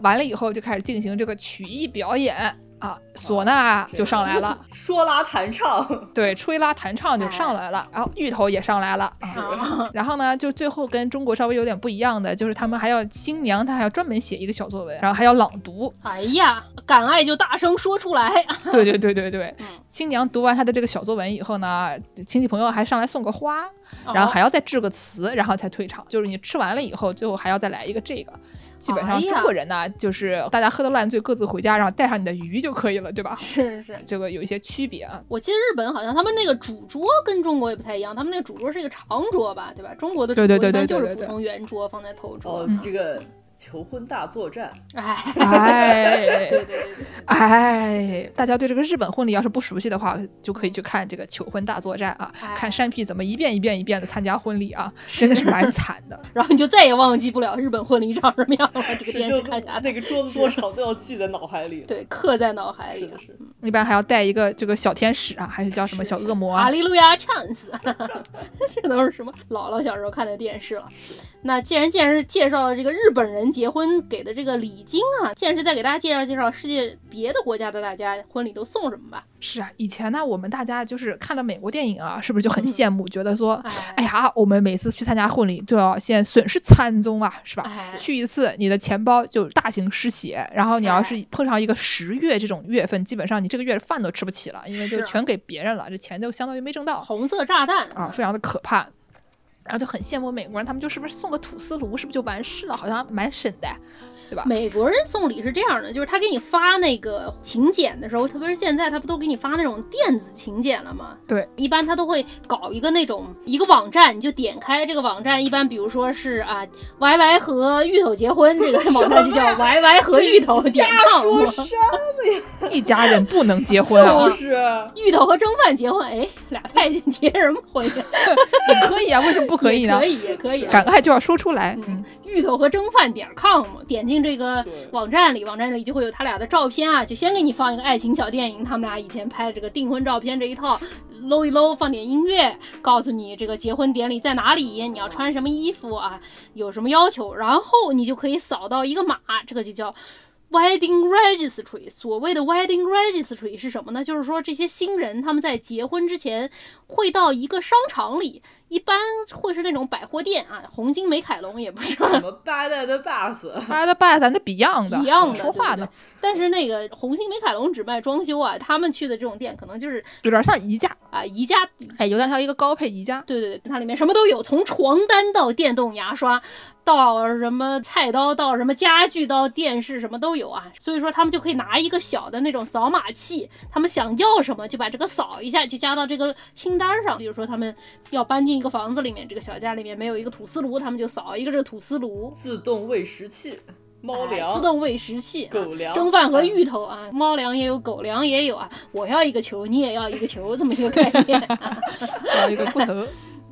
完了以后就开始进行这个曲艺表演。啊，唢呐就上来了，说拉弹唱，对，吹拉弹唱就上来了，然后芋头也上来了，然后呢，就最后跟中国稍微有点不一样的，就是他们还要新娘，她还要专门写一个小作文，然后还要朗读。哎呀，敢爱就大声说出来。对对对对对，新娘读完她的这个小作文以后呢，亲戚朋友还上来送个花，然后还要再致个词，然后才退场。就是你吃完了以后，最后还要再来一个这个。基本上中国人呢，就是大家喝得烂醉，各自回家，然后带上你的鱼就可以了，对吧？是是，这个有一些区别啊。我记得日本好像他们那个主桌跟中国也不太一样，他们那个主桌是一个长桌吧，对吧？中国的主桌一般就是普通圆桌放在头桌。哦，这个。求婚大作战，哎。哎，对对对对，哎，大家对这个日本婚礼要是不熟悉的话，就可以去看这个求婚大作战啊，看山 P 怎么一遍一遍一遍的参加婚礼啊，真的是蛮惨的。然后你就再也忘记不了日本婚礼长什么样了，这个电视看下那个桌子多长都要记在脑海里，对，刻在脑海里。是，一般还要带一个这个小天使啊，还是叫什么小恶魔啊？哈利路亚 chance，这都是什么姥姥小时候看的电视了。那既然既然是介绍了这个日本人结婚给的这个礼金啊，现在是再给大家介绍介绍世界别的国家的大家婚礼都送什么吧。是啊，以前呢，我们大家就是看了美国电影啊，是不是就很羡慕，觉得说，哎呀，我们每次去参加婚礼就要先损失惨重啊，是吧？去一次你的钱包就大型失血，然后你要是碰上一个十月这种月份，基本上你这个月饭都吃不起了，因为就全给别人了，这钱就相当于没挣到。红色炸弹啊，非常的可怕。然后就很羡慕美国人，他们就是不是送个吐司炉，是不是就完事了？好像蛮省的。对吧？美国人送礼是这样的，就是他给你发那个请柬的时候，特别是现在他不都给你发那种电子请柬了吗？对，一般他都会搞一个那种一个网站，你就点开这个网站，一般比如说是啊，Y Y 和芋头结婚，这个 网站就叫 Y Y 和芋头点 com。说什么呀？一家人不能结婚啊！就是芋头和蒸饭结婚，哎，俩太监结什么婚呀？也可以啊，为什么不可以呢？可以，也可以。赶快就要说出来。嗯，芋头和蒸饭点 com，点进这个网站里，网站里就会有他俩的照片啊，就先给你放一个爱情小电影，他们俩以前拍的这个订婚照片这一套，搂一搂，放点音乐，告诉你这个结婚典礼在哪里，你要穿什么衣服啊，有什么要求，然后你就可以扫到一个码，这个就叫。Wedding registry，所谓的 Wedding registry 是什么呢？就是说这些新人他们在结婚之前会到一个商场里，一般会是那种百货店啊，红星美凯龙也不是什么 Bad Bus，Bad Bus 那 Beyond 的，Beyond 说话的。但是那个红星美凯龙只卖装修啊，他们去的这种店可能就是有点像宜家啊，宜家，哎，有点像一个高配宜家。对对对，它里面什么都有，从床单到电动牙刷。到什么菜刀，到什么家具，到电视，什么都有啊。所以说他们就可以拿一个小的那种扫码器，他们想要什么就把这个扫一下，就加到这个清单上。比如说他们要搬进一个房子里面，这个小家里面没有一个吐司炉，他们就扫一个这个吐司炉。自动喂食器，猫粮，自动喂食器，狗粮，蒸饭和芋头啊，猫粮也有，狗粮也有啊。我要一个球，你也要一个球，这么一个概念。要一个骨头。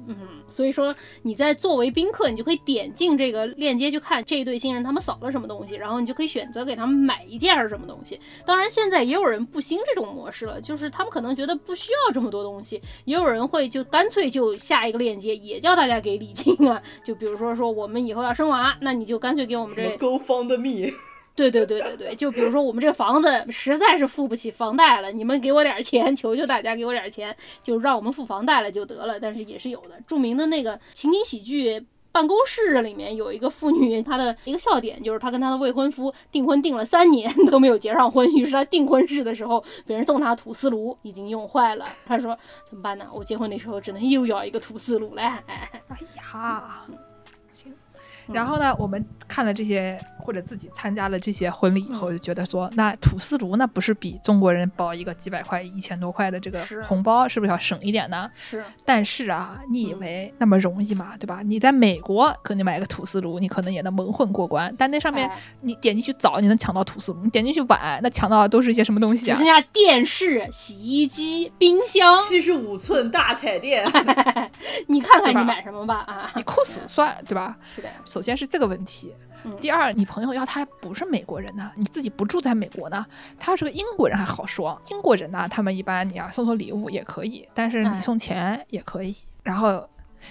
嗯，所以说你在作为宾客，你就可以点进这个链接去看这一对新人他们扫了什么东西，然后你就可以选择给他们买一件什么东西。当然，现在也有人不兴这种模式了，就是他们可能觉得不需要这么多东西，也有人会就干脆就下一个链接，也叫大家给礼金啊。就比如说说我们以后要生娃，那你就干脆给我们这 Go Fund Me。对对对对对，就比如说我们这个房子实在是付不起房贷了，你们给我点钱，求求大家给我点钱，就让我们付房贷了就得了。但是也是有的，著名的那个情景喜剧《办公室》里面有一个妇女，她的一个笑点就是她跟她的未婚夫订婚订了三年 都没有结上婚，于是她订婚式的时候，别人送她吐司炉已经用坏了，她说怎么办呢？我结婚的时候只能又要一个吐司炉了。哎呀，然后呢，我们看了这些或者自己参加了这些婚礼以后，就觉得说，那土司炉那不是比中国人包一个几百块、一千多块的这个红包，是不是要省一点呢？是。但是啊，你以为那么容易吗？对吧？你在美国可能买个土司炉，你可能也能蒙混过关。但那上面你点进去早，你能抢到土司炉；你点进去晚，那抢到的都是一些什么东西啊？剩下电视、洗衣机、冰箱，七十五寸大彩电。你看看你买什么吧啊！你扣死算，对吧？是的。首先是这个问题，第二，你朋友要他不是美国人呢，你自己不住在美国呢，他要是个英国人还好说，英国人呢，他们一般你要送送礼物也可以，但是你送钱也可以。然后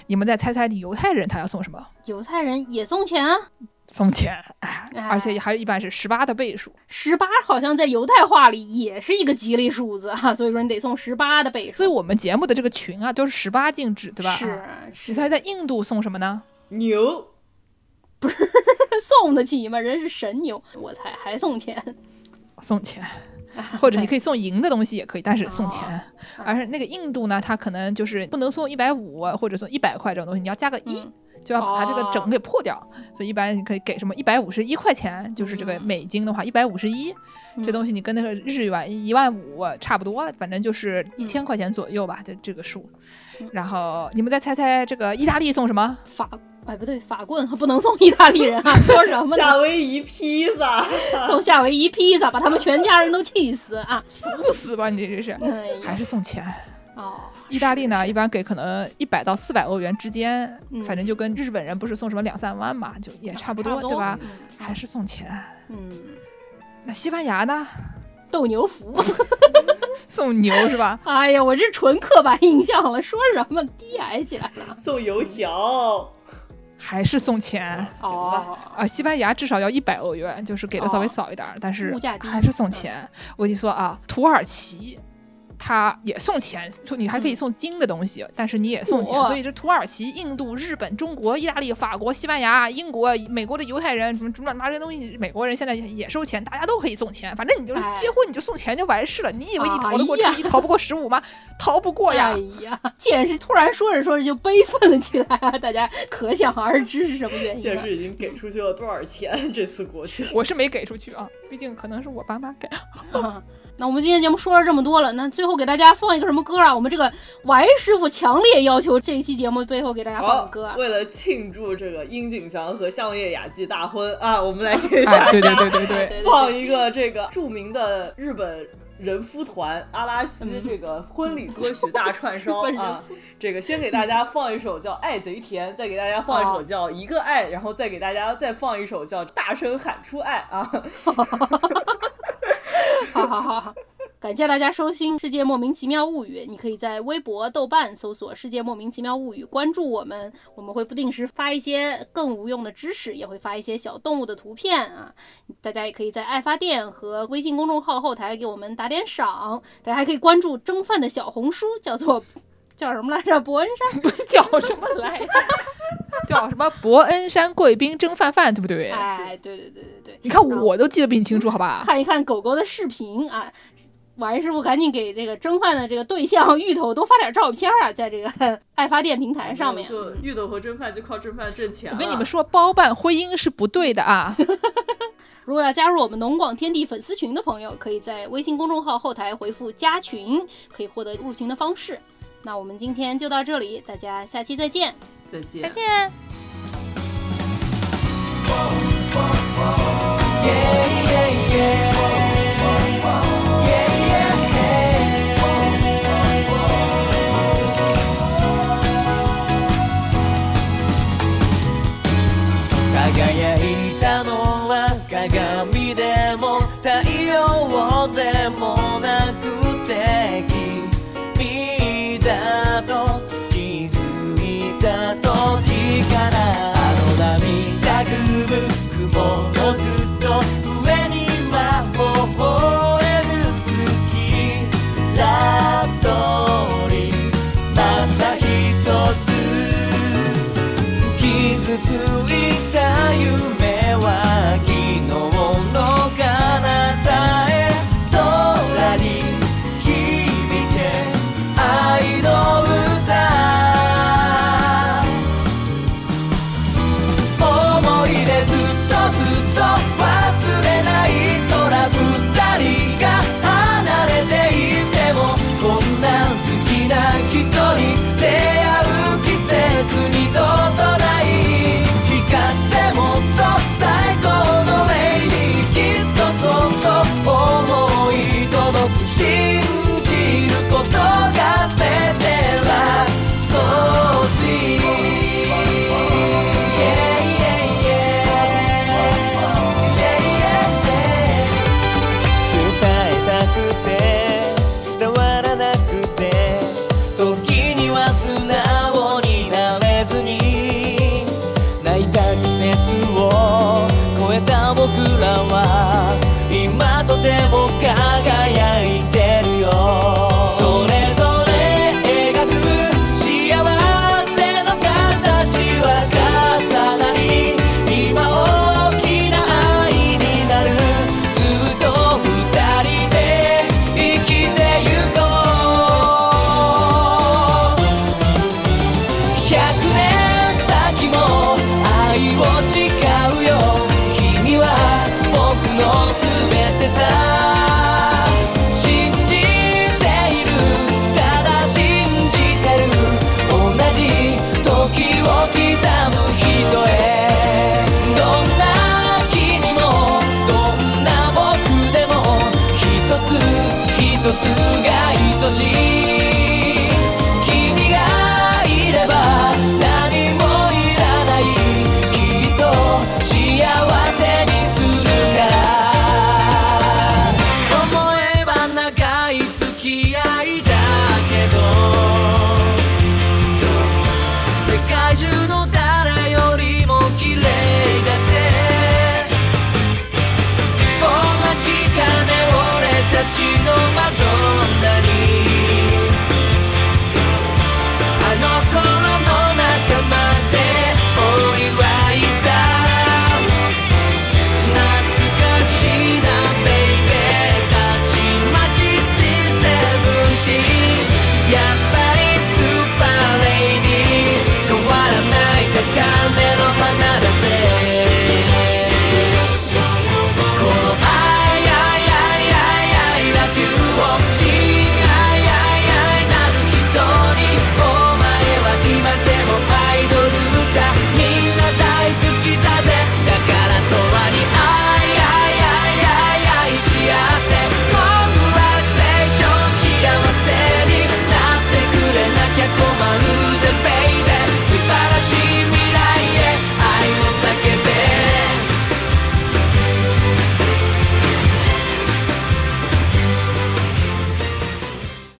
你们再猜猜，你犹太人他要送什么？犹太人也送钱？送钱，而且还一般是十八的倍数。十八好像在犹太话里也是一个吉利数字哈，所以说你得送十八的倍数。所以我们节目的这个群啊，都是十八进制，对吧？是。你猜在印度送什么呢？牛。不是送得起吗？人是神牛，我猜还送钱，送钱，或者你可以送银的东西也可以，但是送钱。而是那个印度呢，它可能就是不能送一百五或者送一百块这种东西，你要加个一，就要把它这个整给破掉。所以一般你可以给什么一百五十一块钱，就是这个美金的话一百五十一，这东西你跟那个日元一万五差不多，反正就是一千块钱左右吧，这这个数。然后你们再猜猜这个意大利送什么？法。哎，不对，法棍不能送意大利人啊！说什么？夏威夷披萨，送夏威夷披萨，把他们全家人都气死啊！毒死吧你这是，还是送钱？哦，意大利呢，一般给可能一百到四百欧元之间，反正就跟日本人不是送什么两三万嘛，就也差不多，对吧？还是送钱。嗯，那西班牙呢？斗牛服，送牛是吧？哎呀，我这纯刻板印象了，说什么低矮起来了？送油条。还是送钱哦啊！西班牙至少要一百欧元，就是给的稍微少一点，但是还是送钱。我跟你说啊，土耳其。他也送钱，你还可以送金的东西，但是你也送钱，所以这土耳其、印度、日本、中国、意大利、法国、西班牙、英国、美国的犹太人什么什么这些东西，美国人现在也收钱，大家都可以送钱，反正你就是结婚你就送钱就完事了。你以为你逃得过初一，逃不过十五吗？逃不过呀！哎呀，剑士突然说着说着就悲愤了起来啊！大家可想而知是什么原因。剑士已经给出去了多少钱？这次国庆我是没给出去啊，毕竟可能是我爸妈给。那我们今天节目说了这么多了，那最后给大家放一个什么歌啊？我们这个 Y 师傅强烈要求这一期节目最后给大家放个歌。啊为了庆祝这个樱井翔和相叶雅纪大婚啊，我们来给大家对对对对对放一个这个著名的日本人夫团阿拉西这个婚礼歌曲大串烧啊。这个先给大家放一首叫《爱贼甜》，再给大家放一首叫《一个爱》，然后再给大家再放一首叫《大声喊出爱》啊。好好好，感谢大家收听《世界莫名其妙物语》。你可以在微博、豆瓣搜索“世界莫名其妙物语”，关注我们，我们会不定时发一些更无用的知识，也会发一些小动物的图片啊。大家也可以在爱发电和微信公众号后台给我们打点赏。大家还可以关注蒸饭的小红书，叫做叫什么来着？伯恩山 叫什么来着？叫什么？伯恩山贵宾蒸饭饭，对不对？哎，对对对对对，你看我都记得比你清楚，好吧？看一看狗狗的视频啊，王师傅赶紧给这个蒸饭的这个对象芋头多发点照片啊，在这个爱发电平台上面。就芋头和蒸饭就靠蒸饭挣钱。我跟你们说，包办婚姻是不对的啊！如果要加入我们农广天地粉丝群的朋友，可以在微信公众号后台回复“加群”，可以获得入群的方式。那我们今天就到这里，大家下期再见，再见，再见。Yeah.